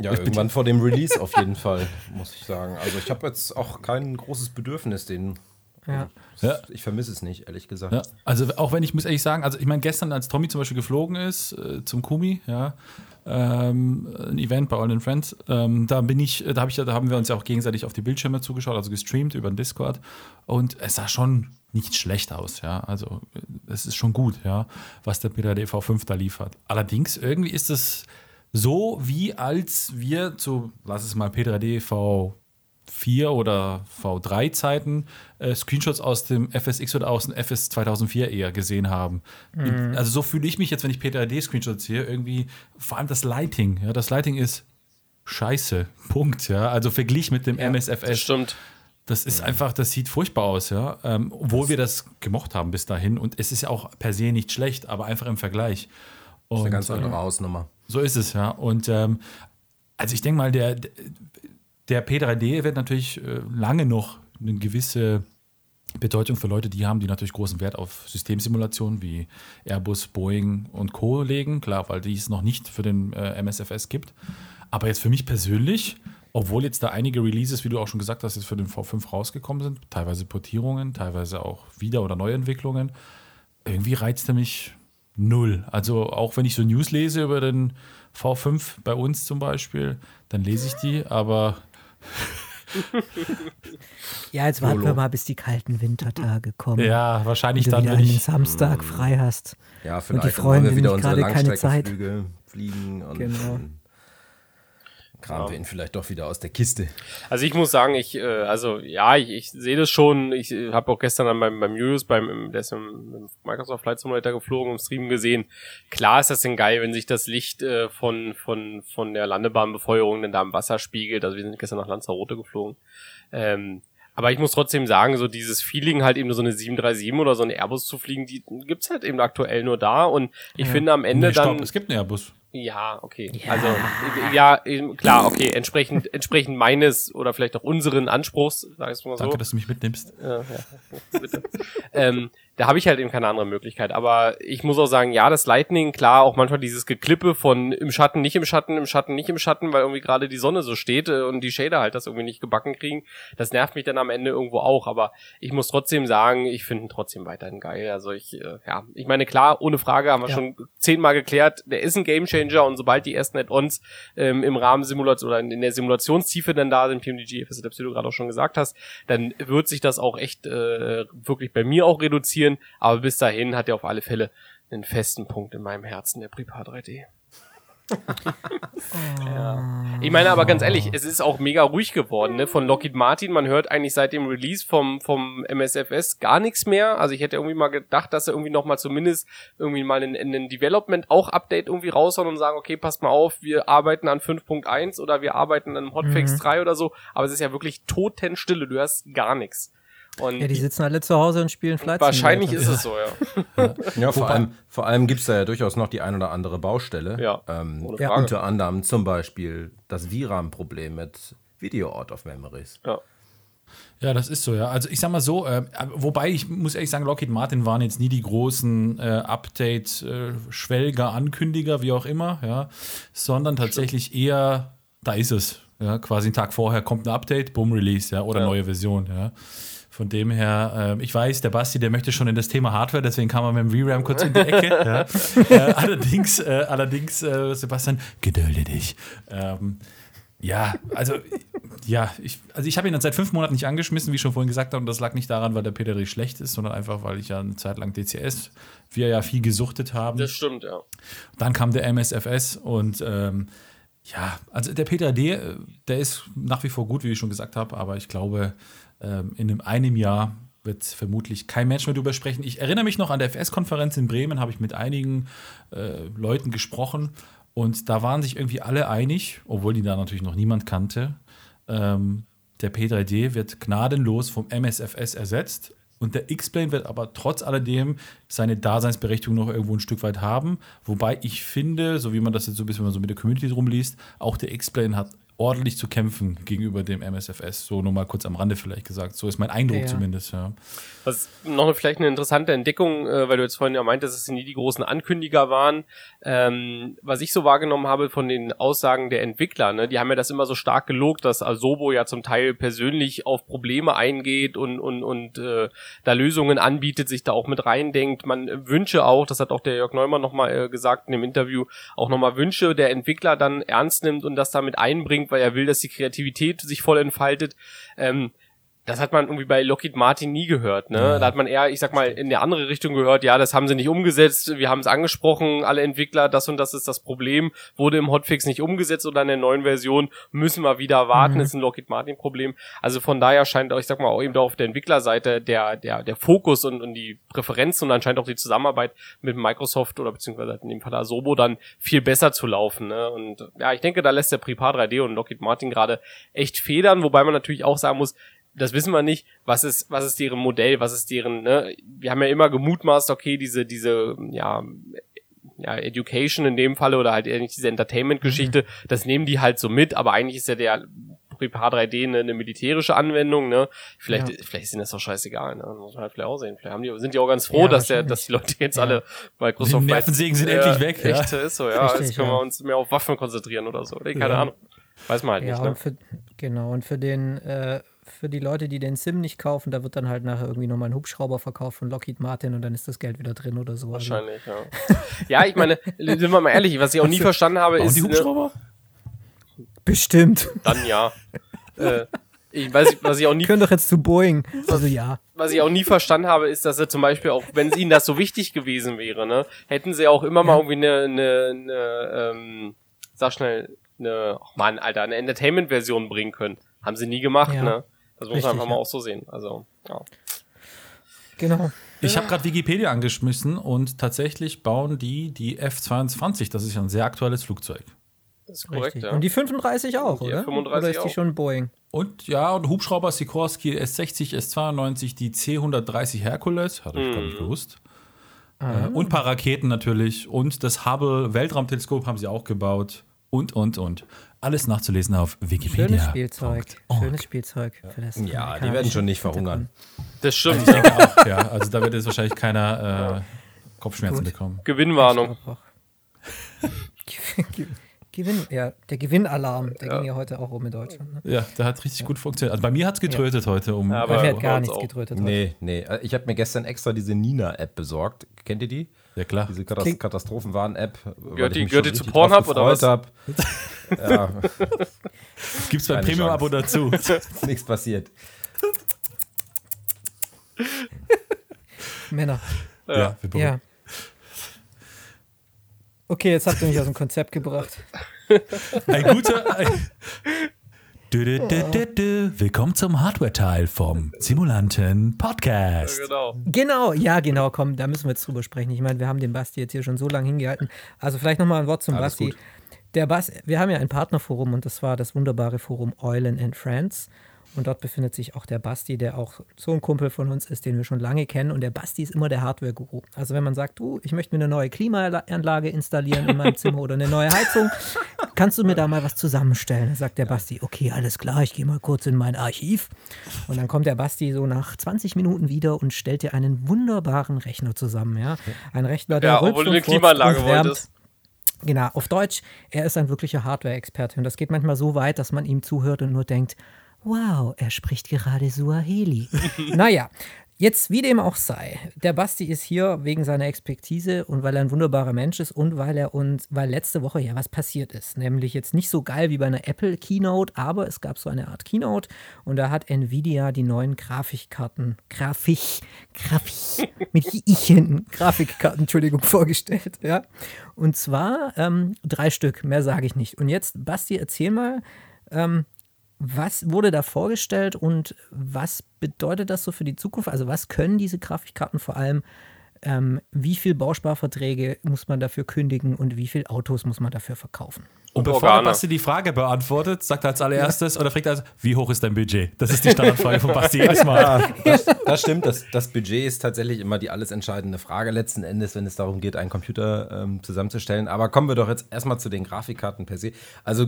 Ja, irgendwann vor dem [LAUGHS] Release auf jeden Fall, muss ich sagen. Also ich habe jetzt auch kein großes Bedürfnis, den. Ja. Ja. Ich vermisse es nicht, ehrlich gesagt. Ja, also auch wenn ich muss ehrlich sagen, also ich meine gestern, als Tommy zum Beispiel geflogen ist äh, zum Kumi, ja, ähm, ein Event bei All in Friends, ähm, da bin ich, da habe ich, da haben wir uns ja auch gegenseitig auf die Bildschirme zugeschaut, also gestreamt über den Discord und es sah schon nicht schlecht aus, ja, also äh, es ist schon gut, ja, was der P3D V5 da liefert. Allerdings irgendwie ist es so, wie als wir zu, lass es mal P3D V 4 oder V3 Zeiten äh, Screenshots aus dem FSX oder aus dem FS 2004 eher gesehen haben. Also so fühle ich mich jetzt, wenn ich P3D Screenshots sehe, irgendwie vor allem das Lighting, ja, das Lighting ist scheiße. [LAUGHS] Punkt, ja. Also verglichen mit dem Das MSFS. stimmt. Das ist einfach, das sieht furchtbar aus, ja. Ähm, obwohl wir das gemocht haben bis dahin. Und es ist ja auch per se nicht schlecht, aber einfach im Vergleich. Das ist Und, eine ganz andere Hausnummer. so ist es, ja. Und ähm, also ich denke mal, der, der P3D wird natürlich äh, lange noch eine gewisse Bedeutung für Leute, die haben, die natürlich großen Wert auf Systemsimulationen wie Airbus, Boeing und Co. legen. Klar, weil die es noch nicht für den äh, MSFS gibt. Aber jetzt für mich persönlich, obwohl jetzt da einige Releases, wie du auch schon gesagt hast, jetzt für den V5 rausgekommen sind, teilweise Portierungen, teilweise auch Wieder- oder Neuentwicklungen, irgendwie reizt er mich null. Also auch wenn ich so News lese über den V5 bei uns zum Beispiel, dann lese ich die, aber [LAUGHS] Ja, jetzt warten YOLO. wir mal, bis die kalten Wintertage kommen. ja, wahrscheinlich und du dann, wenn einen ich. Samstag frei hast. Ja, vielleicht die dann wollen wir Freundin wieder nicht unsere gerade keine Zeit. Fliegen und Genau. Kramen wir ihn vielleicht doch wieder aus der Kiste. Also ich muss sagen, ich, äh, also ja, ich, ich sehe das schon. Ich äh, habe auch gestern dann beim, beim Julius, beim, im- der ist im, im Microsoft Flight Simulator geflogen, im Stream gesehen. Klar ist das denn geil, wenn sich das Licht äh, von, von, von der Landebahnbefeuerung dann da im Wasser spiegelt. Also wir sind gestern nach Lanzarote geflogen. Ähm, aber ich muss trotzdem sagen, so dieses Feeling halt eben so eine 737 oder so eine Airbus zu fliegen, die gibt's halt eben aktuell nur da. Und ich Ja. finde am Ende Nee, stopp, dann... es gibt einen Airbus. Ja, okay. Also ja, klar, okay. Entsprechend, entsprechend meines oder vielleicht auch unseren Anspruchs, sag ich mal so. Danke, dass du mich mitnimmst. Ja, ja, bitte. ähm, da habe ich halt eben keine andere Möglichkeit. Aber ich muss auch sagen, ja, das Lightning, klar, auch manchmal dieses Geklippe von im Schatten, nicht im Schatten, im Schatten, nicht im Schatten, weil irgendwie gerade die Sonne so steht äh, und die Shader halt das irgendwie nicht gebacken kriegen. Das nervt mich dann am Ende irgendwo auch. Aber ich muss trotzdem sagen, ich finde ihn trotzdem weiterhin geil. Also ich, äh, ja, ich meine, klar, ohne Frage haben wir Ja. schon zehnmal geklärt, der ist ein Gamechanger und sobald die ersten Add-ons ähm, im Rahmen Simulation oder in, in der Simulationstiefe dann da sind, PMDG, wie du gerade auch schon gesagt hast, dann wird sich das auch echt äh, wirklich bei mir auch reduzieren. Aber bis dahin hat er auf alle Fälle einen festen Punkt in meinem Herzen, der Prepar 3D. [LAUGHS] ja. Ich meine aber ganz ehrlich, es ist auch mega ruhig geworden, ne? Von Lockheed Martin, man hört eigentlich seit dem Release vom, vom MSFS gar nichts mehr. Also ich hätte irgendwie mal gedacht, dass er irgendwie noch mal zumindest irgendwie mal in, in ein Development auch Update irgendwie raushauen und sagen, okay, passt mal auf, wir arbeiten an 5.1 oder wir arbeiten an Hotfix Mhm. 3 oder so. Aber es ist ja wirklich totenstille, du hörst gar nichts. Und Ja, die sitzen alle zu Hause und spielen Flight wahrscheinlich ist es so, ja. Ja, vor allem, vor allem gibt es da ja durchaus noch die ein oder andere Baustelle. Ja, ähm, ohne Ja. Unter anderem zum Beispiel das VRAM-Problem mit Video Out of Memories. Ja. Ja, das ist so, ja. Also ich sag mal so, äh, wobei ich muss ehrlich sagen, Lockheed Martin waren jetzt nie die großen äh, Update, äh, Schwelger, Ankündiger, wie auch immer, ja, sondern tatsächlich eher, da ist es, ja, quasi einen Tag vorher kommt ein Update, boom, Release, ja, oder Ja. neue Version, ja. Von dem her, äh, ich weiß, der Basti, der möchte schon in das Thema Hardware, deswegen kam er mit dem VRAM kurz in die Ecke. [LAUGHS] ja. äh, allerdings, äh, allerdings, äh, Sebastian, gedulde dich. Ähm, ja, also ja, ich, also ich habe ihn dann seit fünf Monaten nicht angeschmissen, wie ich schon vorhin gesagt habe, und das lag nicht daran, weil der Peter Dreh schlecht ist, sondern einfach, weil ich ja eine Zeit lang DCS, wir ja viel gesuchtet haben. Das stimmt, ja. Dann kam der MSFS und ähm, ja, also der Peter D, äh, der ist nach wie vor gut, wie ich schon gesagt habe, aber ich glaube, ähm, in einem, Jahr wird vermutlich kein Mensch mehr drüber sprechen. Ich erinnere mich noch an der FS-Konferenz in Bremen, habe ich mit einigen äh, Leuten gesprochen und da waren sich irgendwie alle einig, obwohl die da natürlich noch niemand kannte. Ähm, der P3D wird gnadenlos vom MSFS ersetzt und der X-Plane wird aber trotz alledem seine Daseinsberechtigung noch irgendwo ein Stück weit haben. Wobei ich finde, so wie man das jetzt so ein bisschen so mit der Community rumliest, auch der X-Plane hat ordentlich zu kämpfen gegenüber dem MSFS. So nur mal kurz am Rande vielleicht gesagt. So ist mein Eindruck Ja. zumindest, ja. Was noch eine, vielleicht eine interessante Entdeckung, äh, weil du jetzt vorhin ja meintest, dass sie nie die großen Ankündiger waren. Ähm, was ich so wahrgenommen habe von den Aussagen der Entwickler, ne, die haben ja das immer so stark gelobt, dass Asobo ja zum Teil persönlich auf Probleme eingeht und, und, und äh, da Lösungen anbietet, sich da auch mit reindenkt. Man wünsche auch, das hat auch der Jörg Neumann nochmal äh, gesagt in dem Interview, auch nochmal Wünsche der Entwickler dann ernst nimmt und das damit einbringt, weil er will, dass die Kreativität sich voll entfaltet. Ähm, das hat man irgendwie bei Lockheed Martin nie gehört, ne? Da hat man eher, ich sag mal, in der andere Richtung gehört, ja, das haben sie nicht umgesetzt, wir haben es angesprochen, alle Entwickler, das und das ist das Problem, wurde im Hotfix nicht umgesetzt oder in der neuen Version, müssen wir wieder warten, ist ein Lockheed Martin Problem. Also von daher scheint auch, ich sag mal, auch eben da auf der Entwicklerseite der, der, der Fokus und, und die Präferenz und anscheinend auch die Zusammenarbeit mit Microsoft oder beziehungsweise in dem Fall Asobo dann viel besser zu laufen, ne? Und ja, ich denke, da lässt der Prepar 3D und Lockheed Martin gerade echt federn, wobei man natürlich auch sagen muss, das wissen wir nicht, was ist, was ist deren Modell, was ist deren, ne? Wir haben ja immer gemutmaßt, okay, diese, diese, ja, ja, Education in dem Falle oder halt eher nicht diese Entertainment-Geschichte, das nehmen die halt so mit, aber eigentlich ist ja der Prepar 3D eine, eine militärische Anwendung, ne? Vielleicht, Ja. vielleicht ist ihnen das doch scheißegal, ne? Muss man halt vielleicht auch sehen. Vielleicht haben die, sind die auch ganz froh, Ja, dass der, dass die Leute jetzt Ja. alle Microsoft Die Nervensägen sind endlich weg, ja. Echt, ist so, ja. Richtig, jetzt können ja. wir uns mehr auf Waffen konzentrieren oder so. Oder? Keine Ja. Ahnung. Weiß man halt Ja, nicht, ne? und für, genau, und für den, äh, für die Leute, die den Sim nicht kaufen, da wird dann halt nachher irgendwie nochmal ein Hubschrauber verkauft von Lockheed Martin und dann ist das Geld wieder drin oder so. Also, Wahrscheinlich, ja. ja, ich meine, [LAUGHS] sind wir mal ehrlich, was ich auch nie verstanden habe, Bauen ist. die ne, Hubschrauber? bestimmt. Dann ja. äh, ich weiß, was ich auch nie, Können doch jetzt zu Boeing. Also ja. was ich auch nie verstanden habe, ist, dass er zum Beispiel auch, wenn es ihnen das so wichtig gewesen wäre, ne, hätten sie auch immer mal irgendwie eine, eine, eine ähm, sag schnell, eine, oh Mann, Alter, eine Entertainment-Version bringen können. Haben sie nie gemacht, Ja. ne? Das muss man einfach mal ja. auch so sehen. Also, ja. Genau. Ich habe gerade Wikipedia angeschmissen und tatsächlich bauen die die F-22. Das ist ja ein sehr aktuelles Flugzeug. Das ist korrekt, Richtig. ja. Und die 35 auch, Die oder? F-35 oder ist die auch. schon Boeing? Und ja, und Hubschrauber Sikorsky S60, S92, die C130 Hercules, hatte ich gar nicht gewusst. Äh, und ein paar Raketen natürlich. Und das Hubble Weltraumteleskop haben sie auch gebaut. Und, und, und. Alles nachzulesen auf Wikipedia. Schönes Spielzeug. Schönes Spielzeug. Für das Ja, die werden schon nicht verhungern. Das stimmt. Ich denke auch, ja. Also da wird jetzt wahrscheinlich keiner äh, Kopfschmerzen Gut. bekommen. Gewinnwarnung. [LAUGHS] Gewinn, ja, der Gewinnalarm, der ging ja heute auch um in Deutschland. Ne? Ja, der hat richtig gut funktioniert. Also bei mir hat es getrötet heute um. Ja, aber- Bei mir hat gar nichts auch. getrötet. heute. Nee, nee. Äh, Ich habe mir gestern extra diese Nina-App besorgt. Kennt ihr die? Ja klar. Diese Katas Klingt- Katastrophenwarn-App. Gehört ich die- mich gehört die zu Pornhub oder was? hab. [LAUGHS] Ja, Gibt es beim Premium-Abo dazu. [LAUGHS] nichts passiert. [LAUGHS] Männer. ja, wir beruhigen. Ja. Okay, jetzt habt ihr mich aus dem Konzept gebracht. Ein guter. Ein Dü, dü, dü. Willkommen zum Hardware-Teil vom Simulanten Podcast. Genau. Genau, ja, genau, komm, da müssen wir jetzt drüber sprechen. Ich meine, wir haben den Basti jetzt hier schon so lange hingehalten. Also vielleicht nochmal ein Wort zum Alles Basti. gut. Der Bas, wir haben ja ein Partnerforum und das war das wunderbare Forum Eulen and Friends. Und dort befindet sich auch der Basti, der auch so ein Kumpel von uns ist, den wir schon lange kennen. Und der Basti ist immer der Hardware-Guru. Also wenn man sagt, du, ich möchte mir eine neue Klimaanlage installieren in meinem Zimmer oder eine neue Heizung, [LAUGHS] kannst du mir da mal was zusammenstellen? Dann sagt der Basti, okay, alles klar, ich gehe mal kurz in mein Archiv. Und dann kommt der Basti so nach 20 Minuten wieder und stellt dir einen wunderbaren Rechner zusammen. Ja? Ein Rechner, der Ja, obwohl du eine Klimaanlage wolltest. Genau, auf Deutsch, er ist ein wirklicher Hardware-Experte und das geht manchmal so weit, dass man ihm zuhört und nur denkt, wow, er spricht gerade Suaheli. [LAUGHS] naja, jetzt wie dem auch sei, der Basti ist hier wegen seiner Expertise und weil er ein wunderbarer Mensch ist und weil er uns, weil letzte Woche ja was passiert ist, nämlich jetzt nicht so geil wie bei einer Apple Keynote, aber es gab so eine Art Keynote und da hat Nvidia die neuen Grafikkarten, Grafik, Grafik, mit ich hinten, Grafikkarten, Entschuldigung, vorgestellt, ja. Und zwar ähm, drei Stück, mehr sage ich nicht. Und jetzt, Basti, erzähl mal, ähm, was wurde da vorgestellt und was bedeutet das so für die Zukunft? Also was können diese Grafikkarten vor allem? Ähm, wie viel Bausparverträge muss man dafür kündigen und wie viele Autos muss man dafür verkaufen? Und bevor Organe. der Basti die Frage beantwortet, sagt er als allererstes oder fragt er, also, wie hoch ist dein Budget? Das ist die Standardfrage von Basti [LAUGHS] jedes Mal. Ja, das, das [LAUGHS] stimmt. Das, das Budget ist tatsächlich immer die alles entscheidende Frage letzten Endes, wenn es darum geht, einen Computer ähm, zusammenzustellen. Aber kommen wir doch jetzt erstmal zu den Grafikkarten per se. Also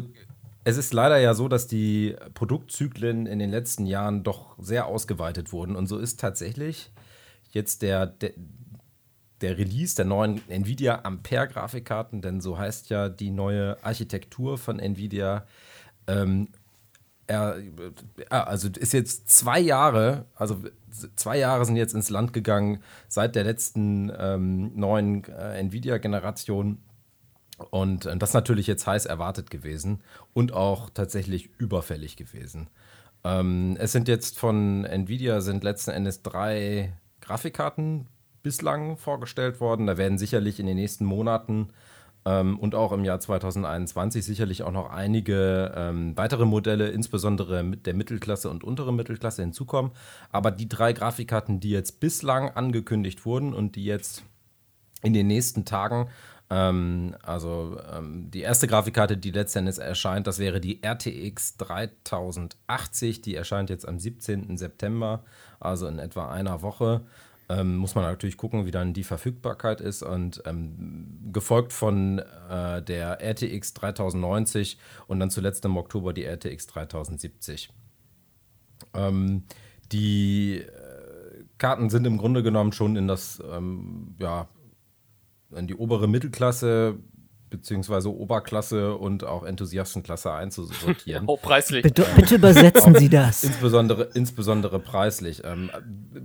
es ist leider ja so, dass die Produktzyklen in den letzten Jahren doch sehr ausgeweitet wurden. Und so ist tatsächlich jetzt der, der, der Release der neuen Nvidia Ampere-Grafikkarten, denn so heißt ja die neue Architektur von Nvidia, ähm, er, ja, also ist jetzt zwei Jahre, also zwei Jahre sind jetzt ins Land gegangen seit der letzten ähm, neuen äh, Nvidia-Generation. Und äh, das ist natürlich jetzt heiß erwartet gewesen und auch tatsächlich überfällig gewesen. Ähm, es sind jetzt von Nvidia sind letzten Endes drei Grafikkarten bislang vorgestellt worden. Da werden sicherlich in den nächsten Monaten ähm, und auch im Jahr 2021 sicherlich auch noch einige ähm, weitere Modelle, insbesondere mit der Mittelklasse und untere Mittelklasse hinzukommen. Aber die drei Grafikkarten, die jetzt bislang angekündigt wurden und die jetzt in den nächsten Tagen, ähm, also ähm, die erste Grafikkarte, die letztendlich erscheint, das wäre die RTX 3080, die erscheint jetzt am 17. September, also in etwa einer Woche. Ähm, muss man natürlich gucken, wie dann die Verfügbarkeit ist und ähm, gefolgt von äh, der RTX 3090 und dann zuletzt im Oktober die RTX 3070. Ähm, die äh, Karten sind im Grunde genommen schon in das, ähm, ja, in die obere Mittelklasse beziehungsweise Oberklasse und auch Enthusiastenklasse einzusortieren. [LAUGHS] Auch preislich. Bitte, bitte übersetzen Sie das. Insbesondere, insbesondere preislich. Ähm,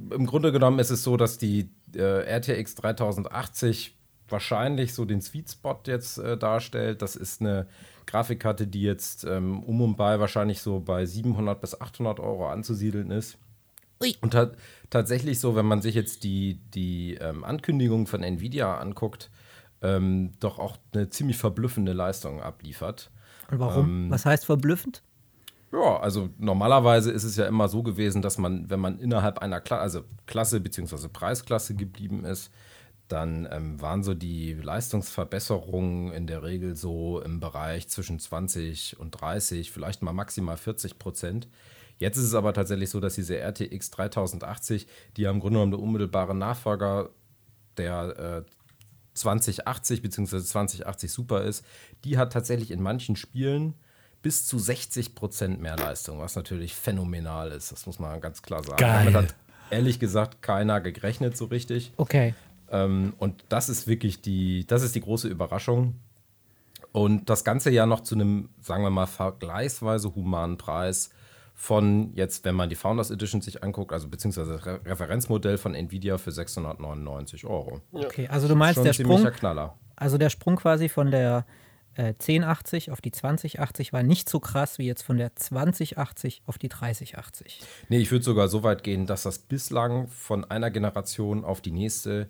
Im Grunde genommen ist es so, dass die äh, RTX 3080 wahrscheinlich so den Sweet Spot jetzt äh, darstellt. Das ist eine Grafikkarte, die jetzt ähm, um und bei wahrscheinlich so bei 700 bis 800 Euro anzusiedeln ist. Ui. Und ta tatsächlich so, wenn man sich jetzt die, die ähm, Ankündigung von Nvidia anguckt, ähm, doch auch eine ziemlich verblüffende Leistung abliefert. Und warum? Was heißt verblüffend? Ja, also normalerweise ist es ja immer so gewesen, dass man, wenn man innerhalb einer Kla also Klasse bzw. Preisklasse geblieben ist, dann ähm, waren so die Leistungsverbesserungen in der Regel so im Bereich zwischen 20 und 30, vielleicht mal maximal 40 Prozent. Jetzt ist es aber tatsächlich so, dass diese RTX 3080, die ja im Grunde genommen der unmittelbare Nachfolger der äh, 2080 bzw. 2080 Super ist, die hat tatsächlich in manchen Spielen bis zu 60 Prozent mehr Leistung, was natürlich phänomenal ist. Das muss man ganz klar sagen. Geil. Damit hat ehrlich gesagt keiner gerechnet so richtig. Okay. Ähm, und das ist wirklich die, das ist die große Überraschung. Und das Ganze ja noch zu einem, sagen wir mal, vergleichsweise humanen Preis von jetzt, wenn man die Founders Edition sich anguckt, also beziehungsweise das Re Referenzmodell von Nvidia für 699 Euro. Okay, also du meinst Schon der Sprung, Knaller. also der Sprung quasi von der äh, 1080 auf die 2080 war nicht so krass wie jetzt von der 2080 auf die 3080. Nee, ich würde sogar so weit gehen, dass das bislang von einer Generation auf die nächste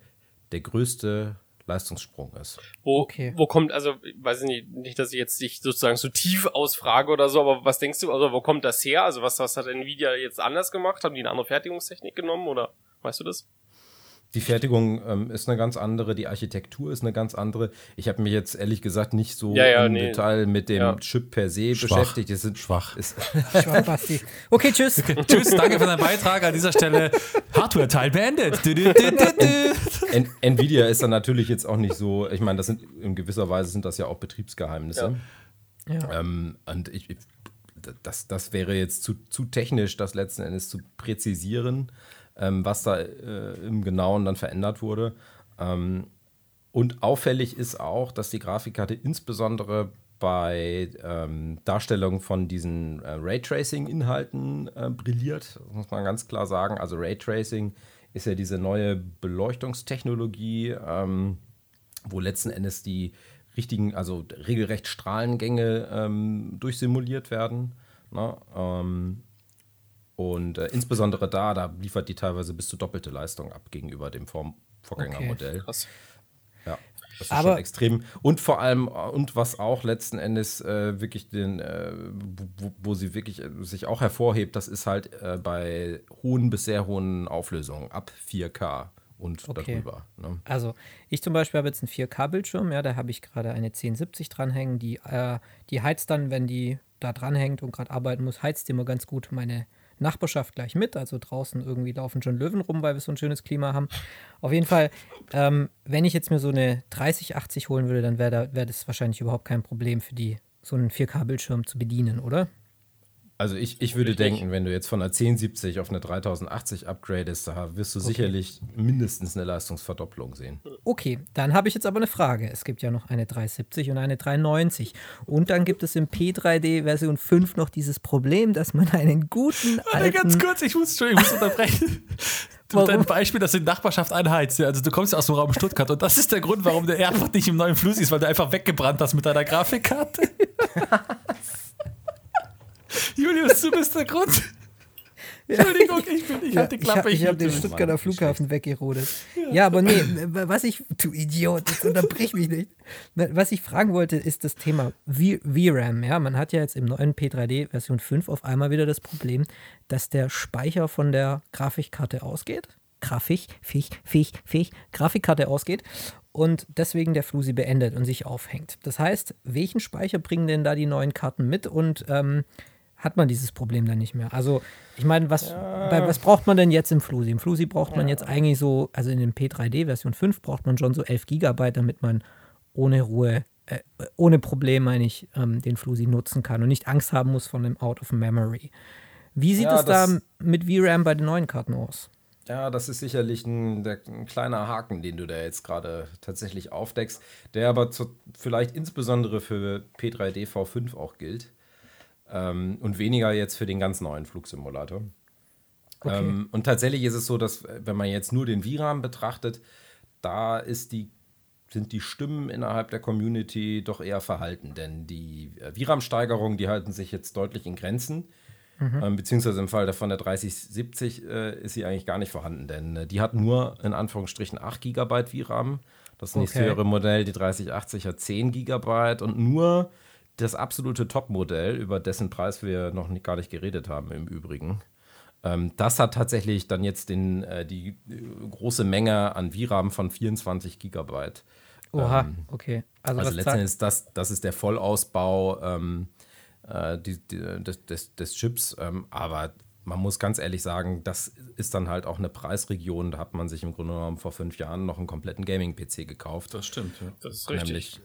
der größte Leistungssprung ist. Wo, Okay. wo kommt, also, weiß ich nicht, nicht, dass ich jetzt dich sozusagen so tief ausfrage oder so, aber was denkst du, also wo kommt das her? Also was, was hat Nvidia jetzt anders gemacht? Haben die eine andere Fertigungstechnik genommen oder weißt du das? Die Fertigung ähm, ist eine ganz andere, die Architektur ist eine ganz andere. Ich habe mich jetzt ehrlich gesagt nicht so Ja, ja, im nee. Detail mit dem Ja. Chip per se Schwach. beschäftigt. Es sind Schwach. Ist, [LAUGHS] [LAUGHS] Schwach, Basti. Okay, tschüss. Tschüss, danke für deinen Beitrag. An dieser Stelle Hardware-Teil beendet. Du, du, du, du, du. N Nvidia ist dann natürlich jetzt auch nicht so, ich meine, das sind in gewisser Weise sind das ja auch Betriebsgeheimnisse. Ja. Ähm, und ich, ich, das, das wäre jetzt zu, zu technisch, das letzten Endes zu präzisieren, ähm, was da äh, im Genauen dann verändert wurde. Ähm, und auffällig ist auch, dass die Grafikkarte insbesondere bei ähm, Darstellung von diesen äh, Raytracing-Inhalten äh, brilliert, das muss man ganz klar sagen. Also Raytracing ist ja diese neue Beleuchtungstechnologie, ähm, wo letzten Endes die richtigen, also regelrecht Strahlengänge ähm, durchsimuliert werden. Ne? Ähm, und äh, insbesondere da, da liefert die teilweise bis zu doppelte Leistung ab gegenüber dem Vor Vorgängermodell. Krass. Das ist Aber- schon extrem. Und vor allem, äh, und was auch letzten Endes äh, wirklich den, äh, wo, wo sie wirklich äh, sich auch hervorhebt, das ist halt äh, bei hohen bis sehr hohen Auflösungen ab 4K und Okay. darüber. Ne? Also, ich zum Beispiel habe jetzt einen 4K-Bildschirm, ja, da habe ich gerade eine 1070 dranhängen, die, die heizt dann, wenn die da dranhängt und gerade arbeiten muss, heizt die immer ganz gut meine Nachbarschaft gleich mit. Also draußen irgendwie laufen schon Löwen rum, weil wir so ein schönes Klima haben. Auf jeden Fall, ähm, wenn ich jetzt mir so eine 3080 holen würde, dann wäre da, wär das wahrscheinlich überhaupt kein Problem für die, so einen 4K-Bildschirm zu bedienen, oder? Also ich, ich würde Natürlich denken, wenn du jetzt von einer 1070 auf eine 3080 upgradest, da wirst du sicherlich mindestens eine Leistungsverdopplung sehen. Okay, dann habe ich jetzt aber eine Frage. Es gibt ja noch eine 370 und eine 390. Und dann gibt es im P3D Version 5 noch dieses Problem, dass man einen guten [LAUGHS] Warte, ganz alten... kurz, ich muss, ich muss unterbrechen. [LAUGHS] Du Warum? dein Beispiel, dass du in Nachbarschaft einheizt. Also du kommst ja aus dem Raum Stuttgart und das ist der Grund, warum der einfach nicht im neuen Fluss ist, weil du einfach weggebrannt hast mit deiner Grafikkarte. [LAUGHS] Julius, du bist der Grund. Entschuldigung, ich bin, ich Ja, hatte ich Klappe. habe Ich, hab den. Stuttgarter Mann, Flughafen weggerodet. Ja, aber nee, was ich, du Idiot, jetzt unterbrich mich nicht. Was ich fragen wollte, ist das Thema V- VRAM. Ja, man hat ja jetzt im neuen P3D Version 5 auf einmal wieder das Problem, dass der Speicher von der Grafikkarte ausgeht. Grafik, Fich, Fich, Fich, Grafikkarte ausgeht und deswegen der Flusi beendet und sich aufhängt. Das heißt, welchen Speicher bringen denn da die neuen Karten mit und ähm, hat man dieses Problem dann nicht mehr? Also, ich meine, was, bei, was braucht man denn jetzt im Flusi? Im Flusi braucht man jetzt eigentlich so, also in dem P3D Version 5 braucht man schon so 11 Gigabyte, damit man ohne Ruhe, äh, ohne Problem, meine ich, ähm, den Flusi nutzen kann und nicht Angst haben muss von dem Out of Memory. Wie sieht Ja, es da mit VRAM bei den neuen Karten aus? Ja, das ist sicherlich ein, der, ein kleiner Haken, den du da jetzt gerade tatsächlich aufdeckst, der aber zu, vielleicht insbesondere für P3D V5 auch gilt ähm, und weniger jetzt für den ganz neuen Flugsimulator. Okay. Ähm, und tatsächlich ist es so, dass äh, wenn man jetzt nur den VRAM betrachtet, da die, sind die Stimmen innerhalb der Community doch eher verhalten, denn die äh, VRAM-Steigerungen, die halten sich jetzt deutlich in Grenzen. Ähm, beziehungsweise im Fall von der 3070 äh, ist sie eigentlich gar nicht vorhanden, denn äh, die hat nur in Anführungsstrichen 8 GB VRAM. Das nächste Okay. höhere Modell, die 3080, hat 10 GB und nur das absolute Top-Modell, über dessen Preis wir noch nicht, gar nicht geredet haben im Übrigen. Ähm, das hat tatsächlich dann jetzt den, äh, die äh, große Menge an VRAM von 24 GB. Oha, okay. Also, Also letzten Endes, das, das ist der Vollausbau ähm, äh, die, die, des, des, des Chips. Ähm, aber man muss ganz ehrlich sagen, das ist dann halt auch eine Preisregion. Da hat man sich im Grunde genommen vor fünf Jahren noch einen kompletten Gaming-PC gekauft. Das stimmt, ja. Das ist richtig.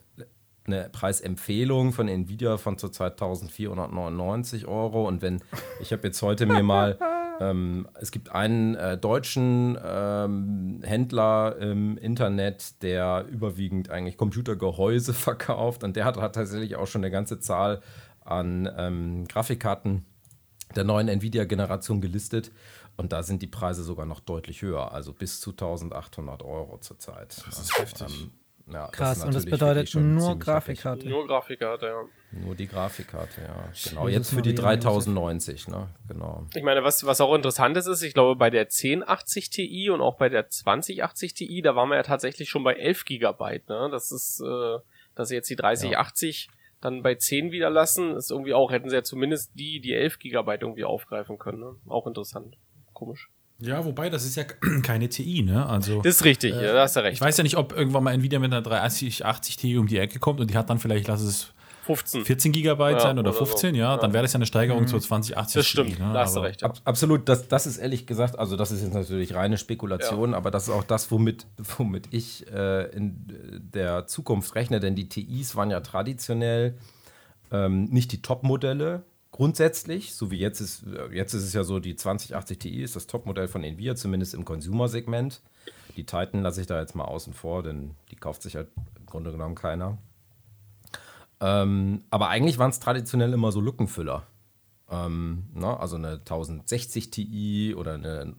Eine Preisempfehlung von Nvidia von zurzeit 1499 Euro. Und wenn, ich habe jetzt heute mir mal, [LAUGHS] ähm, es gibt einen äh, deutschen ähm, Händler im Internet, der überwiegend eigentlich Computergehäuse [LAUGHS] verkauft. Und der hat, hat tatsächlich auch schon eine ganze Zahl an ähm, Grafikkarten der neuen Nvidia-Generation gelistet. Und da sind die Preise sogar noch deutlich höher, also bis zu 1800 Euro zurzeit. Das ist heftig. Ja, Krass, ist und das bedeutet nur Grafikkarte. Nur Grafikkarte, ja. Nur die Grafikkarte, ja. Genau, Jesus jetzt für die Maria, 3090, ne? Genau. Ich meine, was, was auch interessant ist, ist, ich glaube, bei der 1080 Ti und auch bei der 2080 Ti, da waren wir ja tatsächlich schon bei 11 Gigabyte, ne? Das ist, äh, dass sie jetzt die 3080 dann bei 10 wieder lassen, ist irgendwie auch, hätten sie ja zumindest die, die 11 Gigabyte irgendwie aufgreifen können, ne? Auch interessant. Komisch. Ja, wobei, das ist ja [CLEARS THROAT] keine TI, ne? Also. Das ist richtig, ja, da hast du recht. Ich weiß ja nicht, ob irgendwann mal Nvidia mit einer 3080 Ti um die Ecke kommt und die hat dann vielleicht, lass es 15. 14 Gigabyte Ja, sein oder oder so. 15, ja, dann wäre das ja eine Steigerung zur 2080 Das stimmt, Ti, ne? da hast du recht. Ja. Ab, absolut, das, das ist ehrlich gesagt, also das ist jetzt natürlich reine Spekulation, aber das ist auch das, womit, womit ich äh, in der Zukunft rechne, denn die TIs waren ja traditionell ähm, nicht die Top-Modelle. Grundsätzlich, so wie jetzt ist, äh, jetzt ist es ja so, die 2080 Ti ist das Top-Modell von Nvidia, zumindest im Consumer-Segment. Die Titan lasse ich da jetzt mal außen vor, denn die kauft sich halt im Grunde genommen keiner. Ähm, aber eigentlich waren es traditionell immer so Lückenfüller. Ähm, ne? Also eine 1060 Ti oder eine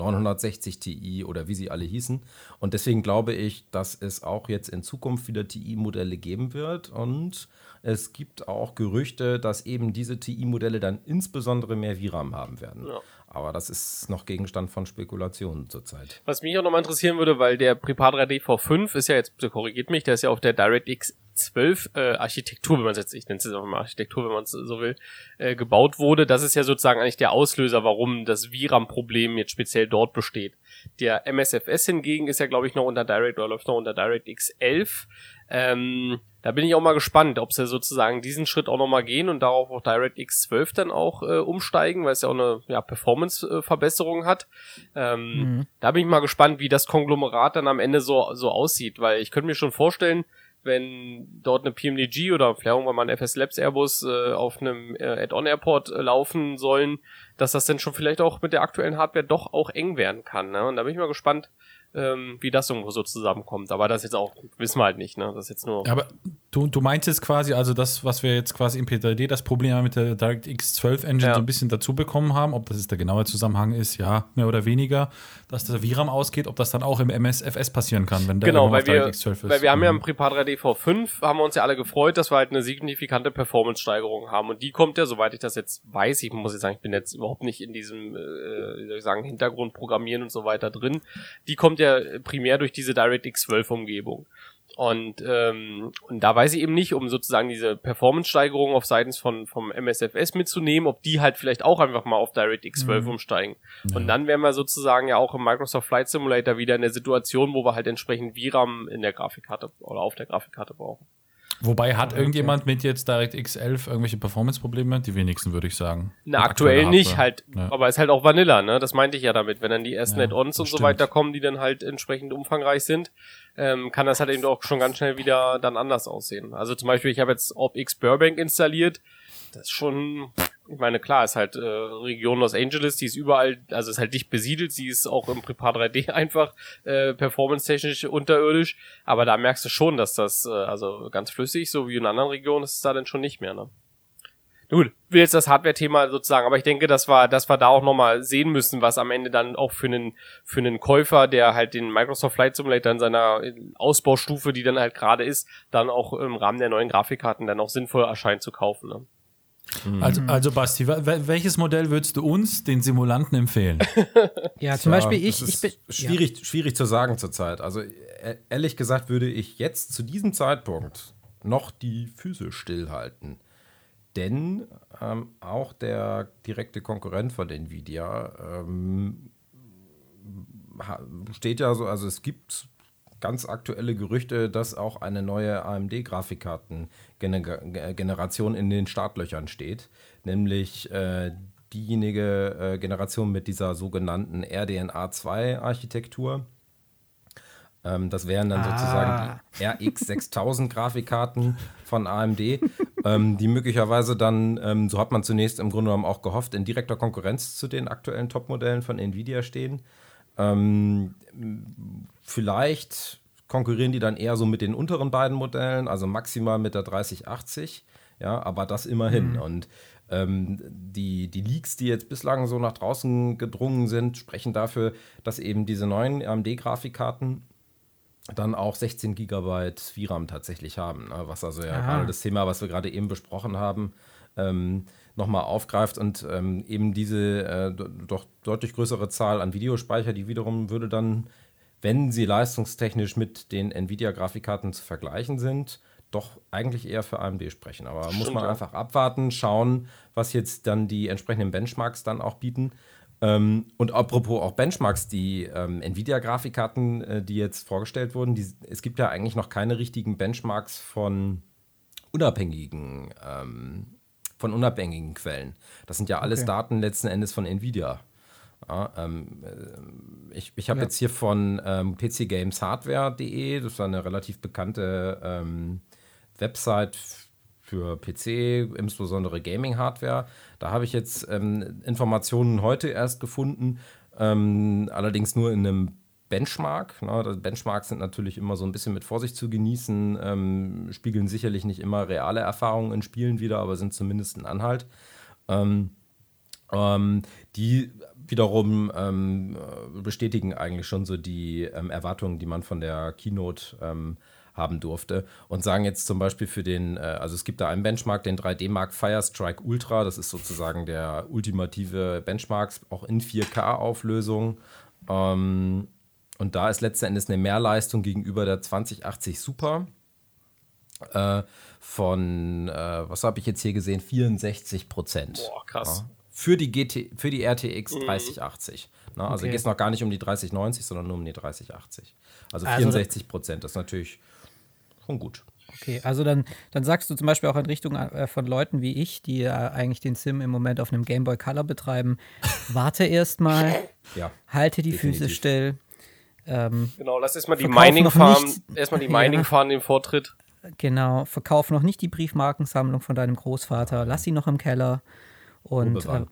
960 Ti oder wie sie alle hießen. Und deswegen glaube ich, dass es auch jetzt in Zukunft wieder TI-Modelle geben wird. Und es gibt auch Gerüchte, dass eben diese TI-Modelle dann insbesondere mehr VRAM haben werden. Ja. Aber das ist noch Gegenstand von Spekulationen zurzeit. Was mich auch nochmal interessieren würde, weil der Prepar 3D V5 ist ja jetzt, korrigiert mich, der ist ja auf der DirectX 12 äh, Architektur, wenn man es jetzt, ich nenne es jetzt einfach mal Architektur, wenn man es so will, äh, gebaut wurde. Das ist ja sozusagen eigentlich der Auslöser, warum das VRAM-Problem jetzt speziell dort besteht. Der MSFS hingegen ist ja, glaube ich, noch unter Direct oder läuft noch unter DirectX 11. Ähm, da bin ich auch mal gespannt, ob sie sozusagen diesen Schritt auch nochmal gehen und darauf auch DirectX 12 dann auch äh, umsteigen, weil es ja auch eine ja, Performance-Verbesserung hat. Ähm, Da bin ich mal gespannt, wie das Konglomerat dann am Ende so, so aussieht, weil ich könnte mir schon vorstellen, wenn dort eine PMDG oder vielleicht irgendwann mal ein FS Labs Airbus äh, auf einem äh, Add-on-Airport äh, laufen sollen, dass das dann schon vielleicht auch mit der aktuellen Hardware doch auch eng werden kann. Ne? Und da bin ich mal gespannt, ähm, wie das irgendwo so zusammenkommt. Aber das jetzt auch, wissen wir halt nicht, ne? Das ist jetzt nur. Aber du, du meinst jetzt quasi, also das, was wir jetzt quasi im P3D, das Problem mit der DirectX 12 Engine Ja. so ein bisschen dazu bekommen haben, ob das jetzt der genaue Zusammenhang ist, ja, mehr oder weniger, dass der VRAM ausgeht, ob das dann auch im MSFS passieren kann, wenn der Genau, weil wir, DirectX 12 ist. weil wir haben ja Mhm. im Prepar 3D V5, haben wir uns ja alle gefreut, dass wir halt eine signifikante Performance-Steigerung haben. Und die kommt ja, soweit ich das jetzt weiß, ich muss jetzt sagen, ich bin jetzt überhaupt nicht in diesem, äh, wie soll ich sagen, Hintergrund programmieren und so weiter drin. Die kommt ja primär durch diese DirectX 12 Umgebung. Und, ähm, und da weiß ich eben nicht, um sozusagen diese Performance-Steigerung auf seitens von, vom MSFS mitzunehmen, ob die halt vielleicht auch einfach mal auf DirectX 12 umsteigen. Und dann wären wir sozusagen ja auch im Microsoft Flight Simulator wieder in der Situation, wo wir halt entsprechend VRAM in der Grafikkarte oder auf der Grafikkarte brauchen. Wobei hat irgendjemand mit jetzt DirectX 11 irgendwelche Performance-Probleme? Die wenigsten, würde ich sagen. Na, aktuell nicht, halt, Ja. aber ist halt auch Vanilla, ne? Das meinte ich ja damit. Wenn dann die ersten Ja, Add-ons und so stimmt. weiter kommen, die dann halt entsprechend umfangreich sind, ähm, kann das halt eben auch schon ganz schnell wieder dann anders aussehen. Also zum Beispiel, ich habe jetzt OpX Burbank installiert. Das ist schon, ich meine, klar, ist halt äh, Region Los Angeles, die ist überall, also ist halt dicht besiedelt, sie ist auch im Prepar 3D [LAUGHS] einfach äh, performance-technisch unterirdisch, aber da merkst du schon, dass das, äh, also ganz flüssig, so wie in anderen Regionen, ist es da dann schon nicht mehr, ne? Gut, will jetzt das Hardware-Thema sozusagen, aber ich denke, dass wir, dass wir da auch nochmal sehen müssen, was am Ende dann auch für einen, für einen Käufer, der halt den Microsoft Flight Simulator in seiner Ausbaustufe, die dann halt gerade ist, dann auch im Rahmen der neuen Grafikkarten dann auch sinnvoll erscheint zu kaufen. Ne? Also, also Basti, wel- wel- welches Modell würdest du uns, den Simulanten, empfehlen? [LAUGHS] Ja, zum Ja, Beispiel ich, das ich ist bin. schwierig, schwierig zu sagen zurzeit. Also e- ehrlich gesagt würde ich jetzt zu diesem Zeitpunkt noch die Füße stillhalten. Denn ähm, auch der direkte Konkurrent von Nvidia ähm, steht ja so, also es gibt ganz aktuelle Gerüchte, dass auch eine neue AMD-Grafikkarten-Generation in den Startlöchern steht. Nämlich äh, diejenige äh, Generation mit dieser sogenannten RDNA2-Architektur. Ähm, das wären dann Ah. sozusagen die RX 6000 Grafikkarten von AMD, ähm, die möglicherweise dann, ähm, so hat man zunächst im Grunde genommen auch gehofft, in direkter Konkurrenz zu den aktuellen Topmodellen von Nvidia stehen. Ähm, vielleicht konkurrieren die dann eher so mit den unteren beiden Modellen, also maximal mit der 3080, ja, aber das immerhin. Und ähm, die, die Leaks, die jetzt bislang so nach draußen gedrungen sind, sprechen dafür, dass eben diese neuen AMD-Grafikkarten dann auch 16 GB VRAM tatsächlich haben, ne? was also ja Aha. gerade das Thema, was wir gerade eben besprochen haben, ähm, nochmal aufgreift und ähm, eben diese äh, do- doch deutlich größere Zahl an Videospeicher, die wiederum würde dann, wenn sie leistungstechnisch mit den Nvidia-Grafikkarten zu vergleichen sind, doch eigentlich eher für AMD sprechen. Aber muss Stimmt, man ja. einfach abwarten, schauen, was jetzt dann die entsprechenden Benchmarks dann auch bieten. Ähm, und apropos auch Benchmarks, die ähm, Nvidia-Grafikkarten, äh, die jetzt vorgestellt wurden, die, es gibt ja eigentlich noch keine richtigen Benchmarks von unabhängigen, ähm, von unabhängigen Quellen. Das sind ja alles Okay. Daten letzten Endes von Nvidia. Ja, ähm, äh, ich ich habe Ja. jetzt hier von ähm, pcgameshardware.de, das ist eine relativ bekannte ähm, Website für PC, insbesondere Gaming-Hardware. Da habe ich jetzt ähm, Informationen heute erst gefunden, ähm, allerdings nur in einem Benchmark. Ne? Das Benchmarks sind natürlich immer so ein bisschen mit Vorsicht zu genießen, ähm, spiegeln sicherlich nicht immer reale Erfahrungen in Spielen wieder, aber sind zumindest ein Anhalt. Ähm, ähm, die wiederum ähm, äh, bestätigen eigentlich schon so die ähm, Erwartungen, die man von der Keynote ähm, haben durfte und sagen jetzt zum Beispiel für den, äh, also es gibt da einen Benchmark, den 3D Mark Firestrike Ultra, das ist sozusagen der ultimative Benchmark, auch in 4K-Auflösung. Ähm, und da ist letzten Endes eine Mehrleistung gegenüber der 2080 Super äh, von, äh, was habe ich jetzt hier gesehen, 64 Prozent. Boah, krass. Für die, GT, für die RTX 3080. Na, also Okay. geht es noch gar nicht um die 3090, sondern nur um die 3080. Also Also 64 Prozent, das ist natürlich schon gut. Okay, also dann, dann sagst du zum Beispiel auch in Richtung äh, von Leuten wie ich, die ja eigentlich den Sim im Moment auf einem Game Boy Color betreiben, warte erstmal, Ja. halte die Füße Definitiv. still. Ähm, Genau, lass erstmal die Verkauf Mining noch Farm, nicht- [LAUGHS] erstmal die Ja. Mining Farm den Vortritt. genau, verkauf noch nicht die Briefmarkensammlung von deinem Großvater, lass sie noch im Keller und äh,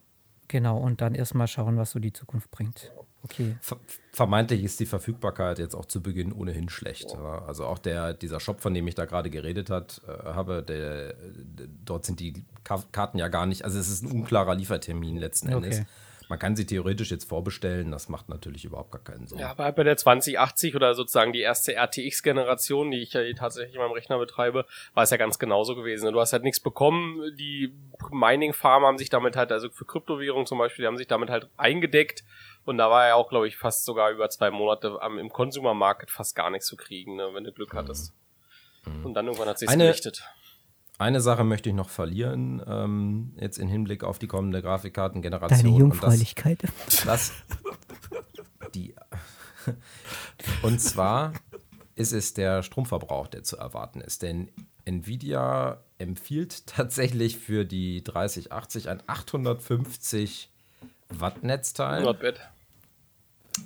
genau, und dann erstmal schauen, was so die Zukunft bringt. Okay. Ver vermeintlich ist die Verfügbarkeit jetzt auch zu Beginn ohnehin schlecht. Ja, Also auch der, dieser Shop, von dem ich da gerade geredet hat, äh, habe, der, der, dort sind die Ka Karten ja gar nicht, also es ist ein unklarer Liefertermin letzten Endes. Okay. Man kann sie theoretisch jetzt vorbestellen, das macht natürlich überhaupt gar keinen Sinn. Ja, aber bei der 2080 oder sozusagen die erste RTX-Generation, die ich ja tatsächlich in meinem Rechner betreibe, war es ja ganz genauso gewesen. Du hast halt nichts bekommen. Die Mining-Farm haben sich damit halt, also für Kryptowährungen zum Beispiel, die haben sich damit halt eingedeckt. Und da war ja auch, glaube ich, fast sogar über zwei Monate am, im Consumer Market fast gar nichts zu kriegen, ne, wenn du Glück hattest. Und dann irgendwann hat sich's Eine- gerichtet. Eine Sache möchte ich noch verlieren, ähm, jetzt im Hinblick auf die kommende Grafikkartengeneration. Deine Und Jungfräulichkeit. Das, das, die, und zwar ist es der Stromverbrauch, der zu erwarten ist. Denn Nvidia empfiehlt tatsächlich für die 3080 ein 850 Watt Netzteil.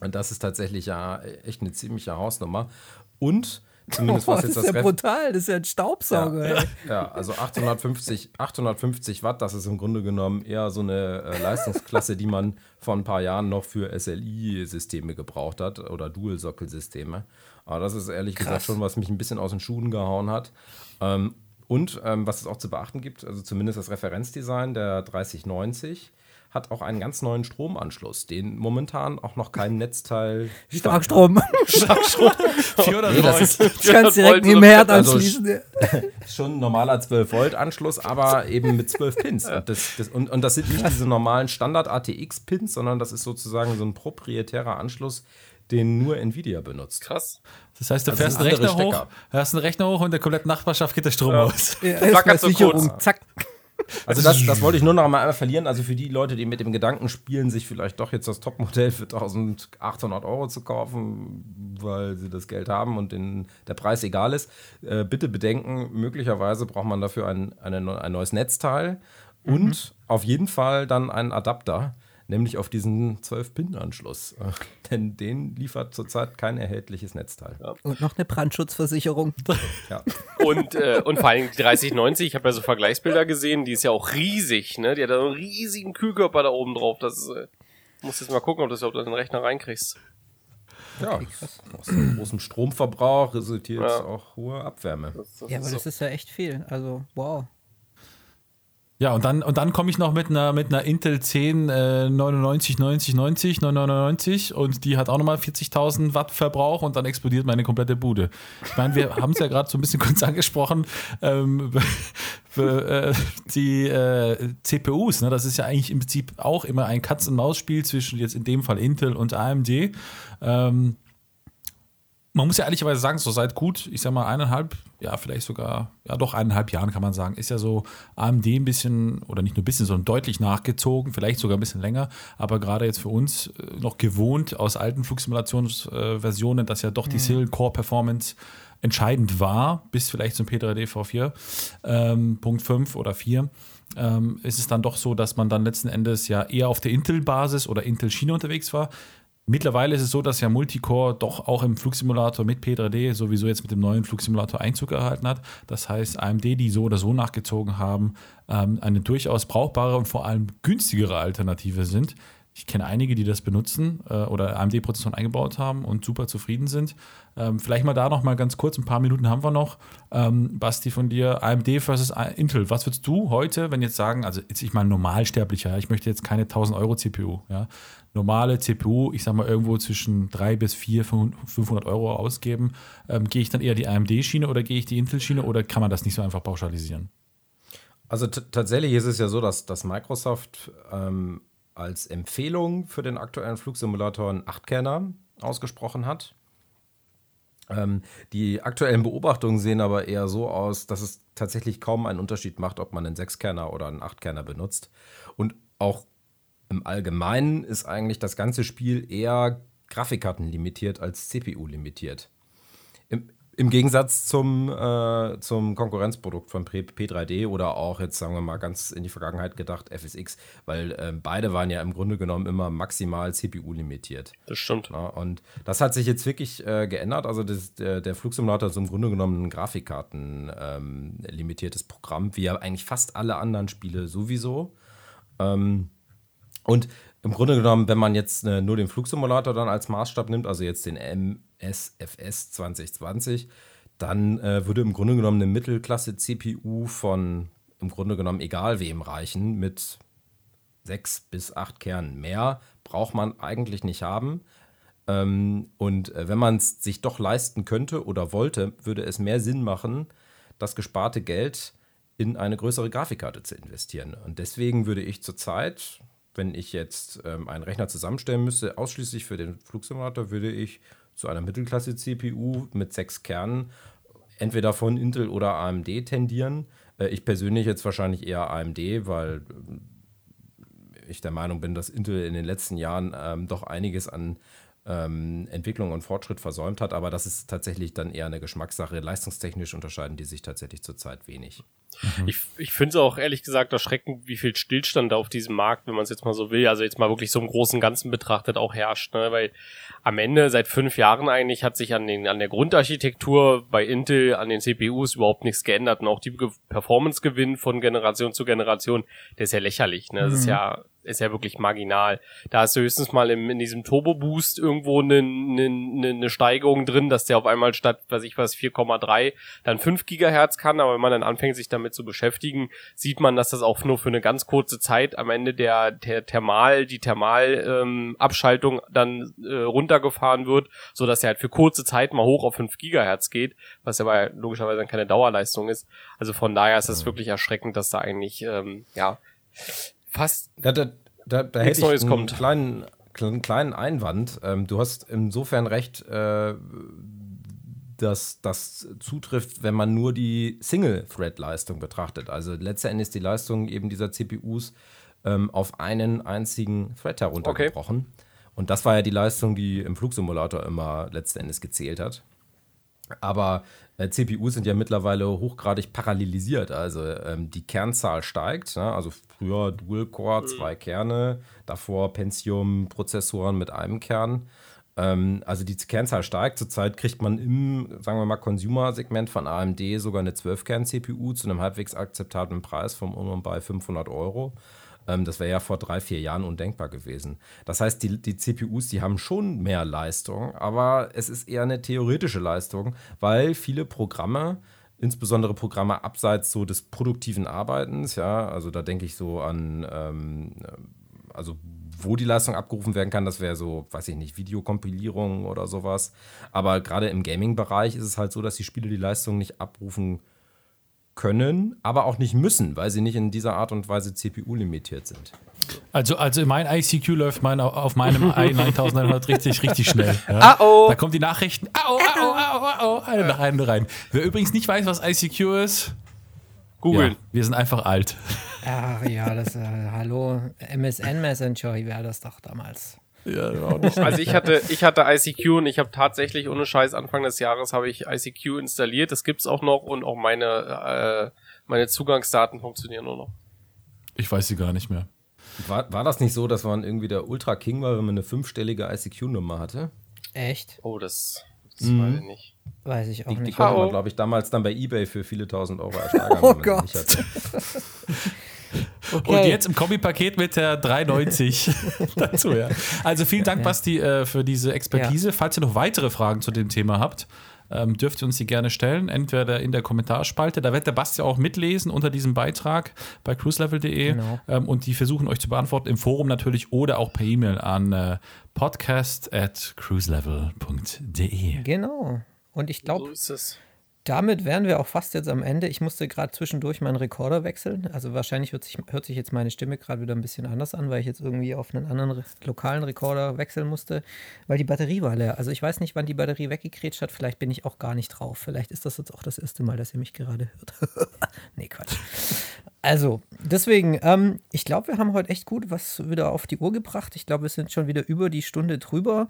Und das ist tatsächlich ja echt eine ziemliche Hausnummer. Und zumindest Oh, was das jetzt ist das ja Ref- brutal, das ist ja ein Staubsauger. ey. ja, also 850, 850 Watt, das ist im Grunde genommen eher so eine äh, Leistungsklasse, die man vor ein paar Jahren noch für SLI-Systeme gebraucht hat oder Dual-Sockelsysteme. Aber das ist ehrlich gesagt schon, was mich ein bisschen aus den Schuhen gehauen hat. Ähm, und ähm, was es auch zu beachten gibt, also zumindest das Referenzdesign der 3090 hat auch einen ganz neuen Stromanschluss, den momentan auch noch kein Netzteil kann. [LAUGHS] Starkstrom. 400 [LAUGHS] Nee, das ist- Du kannst direkt neben dem Herd Also, anschließen. [LAUGHS] schon ein normaler 12-Volt-Anschluss, aber eben mit 12 Pins. Und das, das, und, und das sind nicht diese normalen Standard-ATX-Pins, sondern das ist sozusagen so ein proprietärer Anschluss, den nur Nvidia benutzt. Krass. Das heißt, du Also fährst einen Rechner hoch, Stecker. hörst einen Rechner hoch und der kompletten Nachbarschaft geht der Strom aus. Ja, Flackert so Sicherung, kurz. zack. Also das, das wollte ich nur noch mal einmal verlieren. Also für die Leute, die mit dem Gedanken spielen, sich vielleicht doch jetzt das Topmodell für 1800 Euro zu kaufen, weil sie das Geld haben und den, der Preis egal ist, äh, bitte bedenken, möglicherweise braucht man dafür ein, eine, ein neues Netzteil. und auf jeden Fall dann einen Adapter, nämlich auf diesen 12-Pin-Anschluss. Äh, [LAUGHS] Denn den liefert zurzeit kein erhältliches Netzteil. Und noch eine Brandschutzversicherung. [LAUGHS] Ja. Und, äh, und vor allem die 3090, ich habe ja so Vergleichsbilder gesehen, die ist ja auch riesig, ne? Die hat ja so einen riesigen Kühlkörper da oben drauf. Das ist, äh, musst jetzt mal gucken, ob du das überhaupt in den Rechner reinkriegst. Ja, aus dem großen Stromverbrauch resultiert Ja. auch hohe Abwärme. Das, das Ja, aber so. das ist ja echt viel. Also, wow. Ja, und dann, und dann komme ich noch mit einer, mit einer Intel 10 äh, 99, 90, 90, 999 und die hat auch nochmal 40.000 Watt Verbrauch und dann explodiert meine komplette Bude. Ich meine, wir [LAUGHS] haben es ja gerade so ein bisschen kurz angesprochen, ähm, [LAUGHS] äh, die äh, CPUs, ne, das ist ja eigentlich im Prinzip auch immer ein Katz-und-Maus-Spiel zwischen jetzt in dem Fall Intel und AMD. Ähm, man muss ja ehrlicherweise sagen, so seit gut, ich sag mal, eineinhalb, ja, vielleicht sogar, ja, doch eineinhalb Jahren kann man sagen, ist ja so AMD ein bisschen, oder nicht nur ein bisschen, sondern deutlich nachgezogen, vielleicht sogar ein bisschen länger, aber gerade jetzt für uns äh, noch gewohnt aus alten Flugsimulationsversionen, dass ja doch die Silent Core Performance entscheidend war, bis vielleicht zum P3D V4, ähm, Punkt 5 oder 4. Ähm, ist es dann doch so, dass man dann letzten Endes ja eher auf der Intel-Basis oder Intel-Schiene unterwegs war. Mittlerweile ist es so, dass ja Multicore doch auch im Flugsimulator mit P3D sowieso jetzt mit dem neuen Flugsimulator Einzug erhalten hat. Das heißt, AMD, die so oder so nachgezogen haben, ähm, eine durchaus brauchbare und vor allem günstigere Alternative sind. Ich kenne einige, die das benutzen äh, oder AMD-Prozessoren eingebaut haben und super zufrieden sind. Ähm, vielleicht mal da noch mal ganz kurz, ein paar Minuten haben wir noch. Ähm, Basti von dir, AMD versus Intel. Was würdest du heute, wenn jetzt sagen, also jetzt ich mal normalsterblicher, ich möchte jetzt keine 1000 Euro CPU, ja, normale CPU, ich sag mal irgendwo zwischen 3 bis 4, 500 Euro ausgeben, ähm, gehe ich dann eher die AMD-Schiene oder gehe ich die Intel-Schiene oder kann man das nicht so einfach pauschalisieren? Also tatsächlich ist es ja so, dass, dass Microsoft ähm, als Empfehlung für den aktuellen Flugsimulator einen 8-Kerner ausgesprochen hat. Ähm, die aktuellen Beobachtungen sehen aber eher so aus, dass es tatsächlich kaum einen Unterschied macht, ob man einen 6-Kerner oder einen 8-Kerner benutzt. Und auch im Allgemeinen ist eigentlich das ganze Spiel eher Grafikkarten limitiert als CPU limitiert. Im, im Gegensatz zum, äh, zum Konkurrenzprodukt von P- P3D oder auch jetzt sagen wir mal ganz in die Vergangenheit gedacht FSX, weil ähm, beide waren ja im Grunde genommen immer maximal CPU limitiert. Das stimmt. Ja, und das hat sich jetzt wirklich äh, geändert. Also das, der, der Flugsimulator ist im Grunde genommen ein Grafikkarten ähm, limitiertes Programm, wie ja eigentlich fast alle anderen Spiele sowieso. Ähm, und im Grunde genommen, wenn man jetzt äh, nur den Flugsimulator dann als Maßstab nimmt, also jetzt den MSFS 2020, dann äh, würde im Grunde genommen eine Mittelklasse-CPU von im Grunde genommen egal wem reichen mit sechs bis acht Kernen. Mehr braucht man eigentlich nicht haben. Ähm, und äh, wenn man es sich doch leisten könnte oder wollte, würde es mehr Sinn machen, das gesparte Geld in eine größere Grafikkarte zu investieren. Und deswegen würde ich zurzeit, wenn ich jetzt ähm, einen Rechner zusammenstellen müsste, ausschließlich für den Flugsimulator, würde ich zu einer Mittelklasse-CPU mit sechs Kernen entweder von Intel oder AMD tendieren. Äh, ich persönlich jetzt wahrscheinlich eher AMD, weil ich der Meinung bin, dass Intel in den letzten Jahren ähm, doch einiges an ähm, Entwicklung und Fortschritt versäumt hat, aber das ist tatsächlich dann eher eine Geschmackssache. Leistungstechnisch unterscheiden die sich tatsächlich zurzeit wenig. Ich, ich finde es auch ehrlich gesagt erschreckend, wie viel Stillstand da auf diesem Markt, wenn man es jetzt mal so will, also jetzt mal wirklich so im großen Ganzen betrachtet, auch herrscht. Ne? Weil am Ende seit fünf Jahren eigentlich hat sich an, den, an der Grundarchitektur bei Intel, an den CPUs überhaupt nichts geändert. Und auch die Ge- Performance-Gewinn von Generation zu Generation, der ist ja lächerlich. Ne? Das ist ja ist ja wirklich marginal. Da hast du höchstens mal im, in diesem Turbo Boost irgendwo eine, eine, eine eine Steigerung drin, dass der auf einmal statt, weiß ich was, 4,3 dann 5 Gigahertz kann. Aber wenn man dann anfängt, sich damit zu beschäftigen, sieht man, dass das auch nur für eine ganz kurze Zeit am Ende der, der Thermal, die Thermalabschaltung ähm, dann äh, runtergefahren wird, so dass er halt für kurze Zeit mal hoch auf 5 Gigahertz geht, was ja aber logischerweise dann keine Dauerleistung ist. Also von daher ist es wirklich erschreckend, dass da eigentlich, ähm, ja, fast Da, da, da, da hätte ich Neues einen kommt. kleinen, kleinen, kleinen Einwand. Ähm, du hast insofern recht, äh, dass das zutrifft, wenn man nur die Single-Thread-Leistung betrachtet. Also letztendlich ist die Leistung eben dieser CPUs ähm, auf einen einzigen Thread heruntergebrochen. Und das war ja die Leistung, die im Flugsimulator immer letzten Endes gezählt hat. Aber äh, CPUs sind ja mittlerweile hochgradig parallelisiert. Also ähm, die Kernzahl steigt. Ne? Also früher Dual-Core, zwei Kerne, davor Pentium-Prozessoren mit einem Kern. Ähm, also die Kernzahl steigt. Zurzeit kriegt man im, sagen wir mal, Consumer-Segment von AMD sogar eine 12-Kern-CPU zu einem halbwegs akzeptablen Preis von um und bei 500 Euro. Ähm, das wäre ja vor drei, vier Jahren undenkbar gewesen. Das heißt, die, die CPUs, die haben schon mehr Leistung, aber es ist eher eine theoretische Leistung, weil viele Programme insbesondere Programme abseits so des produktiven Arbeitens, ja, also da denke ich so an, ähm, also wo die Leistung abgerufen werden kann, das wäre so, weiß ich nicht, Videokompilierung oder sowas. Aber gerade im Gaming-Bereich ist es halt so, dass die Spiele die Leistung nicht abrufen können, aber auch nicht müssen, weil sie nicht in dieser Art und Weise CPU limitiert sind. Also, also mein ICQ läuft mein, auf meinem [LAUGHS] i9900 richtig, richtig schnell. Ja. Ah, oh. Da kommen die Nachrichten, au, au, au, au, au, eine nach einer rein. Wer übrigens nicht weiß, was ICQ ist, Googeln. ja, wir sind einfach alt. Ach ja, das, äh, hallo, MSN Messenger, wie war das doch damals? Ja, auch nicht. Also ich hatte, ich hatte ICQ und ich habe tatsächlich ohne Scheiß Anfang des Jahres habe ich ICQ installiert. Das gibt's auch noch und auch meine äh, meine Zugangsdaten funktionieren nur noch. Ich weiß sie gar nicht mehr. War, war das nicht so, dass man irgendwie der Ultra King war, wenn man eine fünfstellige ICQ-Nummer hatte? Echt? Oh, das, das weiß ich nicht. Weiß ich auch Die, die nicht. konnte Oh. man, glaube ich, damals dann bei Ebay für viele tausend Euro [LAUGHS] ersteigern. Oh die Gott. [LAUGHS] hatte. Und jetzt im Kombipaket mit der 390 [LAUGHS] dazu, ja. Also vielen Dank, Basti, äh, für diese Expertise. Falls ihr noch weitere Fragen zu dem Thema habt, ähm, dürft ihr uns die gerne stellen, entweder in der Kommentarspalte, da wird der Basti auch mitlesen unter diesem Beitrag bei cruiselevel.de Genau. ähm, und die versuchen euch zu beantworten im Forum natürlich oder auch per E-Mail an äh, podcast at cruiselevel.de. Genau. Und ich glaube, So ist es. Damit wären wir auch fast jetzt am Ende. Ich musste gerade zwischendurch meinen Rekorder wechseln. Also wahrscheinlich hört sich, hört sich jetzt meine Stimme gerade wieder ein bisschen anders an, weil ich jetzt irgendwie auf einen anderen re lokalen Rekorder wechseln musste, weil die Batterie war leer. Also ich weiß nicht, wann die Batterie weggekrätscht hat. Vielleicht bin ich auch gar nicht drauf. Vielleicht ist das jetzt auch das erste Mal, dass ihr mich gerade hört. [LAUGHS] nee, Quatsch. Also, deswegen, ähm, ich glaube, wir haben heute echt gut was wieder auf die Uhr gebracht. Ich glaube, wir sind schon wieder über die Stunde drüber.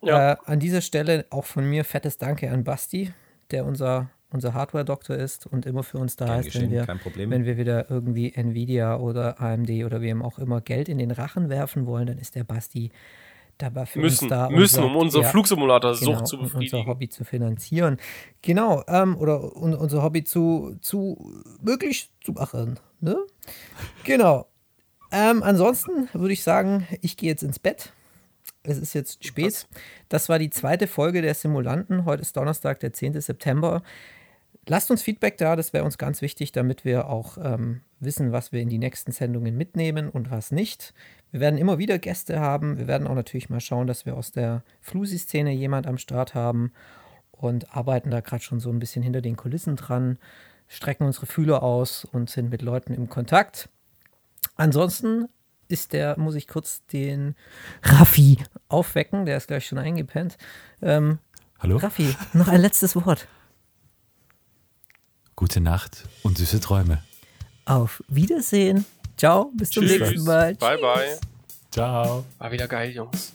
Ja. Äh, an dieser Stelle auch von mir fettes Danke an Basti, der unser, unser Hardware-Doktor ist und immer für uns da Gern ist, wenn geschehen, wir, kein Problem. wenn wir wieder irgendwie Nvidia oder AMD oder wem auch immer Geld in den Rachen werfen wollen, dann ist der Basti dabei für Müssen, uns da. müssen, sagt, um unsere ja, Flugsimulator-Sucht genau, zu um unser befriedigen. Hobby zu finanzieren. Genau, ähm, oder un unser Hobby zu, zu möglich zu machen. Ne? Genau. Ähm, ansonsten würde ich sagen, ich gehe jetzt ins Bett. Es ist jetzt spät. Das war die zweite Folge der Simulanten. Heute ist Donnerstag, der 10. September. Lasst uns Feedback da, das wäre uns ganz wichtig, damit wir auch ähm, wissen, was wir in die nächsten Sendungen mitnehmen und was nicht. Wir werden immer wieder Gäste haben. Wir werden auch natürlich mal schauen, dass wir aus der Flusi-Szene jemand am Start haben und arbeiten da gerade schon so ein bisschen hinter den Kulissen dran, strecken unsere Fühler aus und sind mit Leuten im Kontakt. Ansonsten ist der, muss ich kurz den Raffi aufwecken, der ist gleich schon eingepennt. Ähm, Hallo? Raffi, noch ein letztes Wort. Gute Nacht und süße Träume. Auf Wiedersehen. Ciao, bis zum Tschüss. nächsten Mal. Bye, bye. Ciao. War wieder geil, Jungs.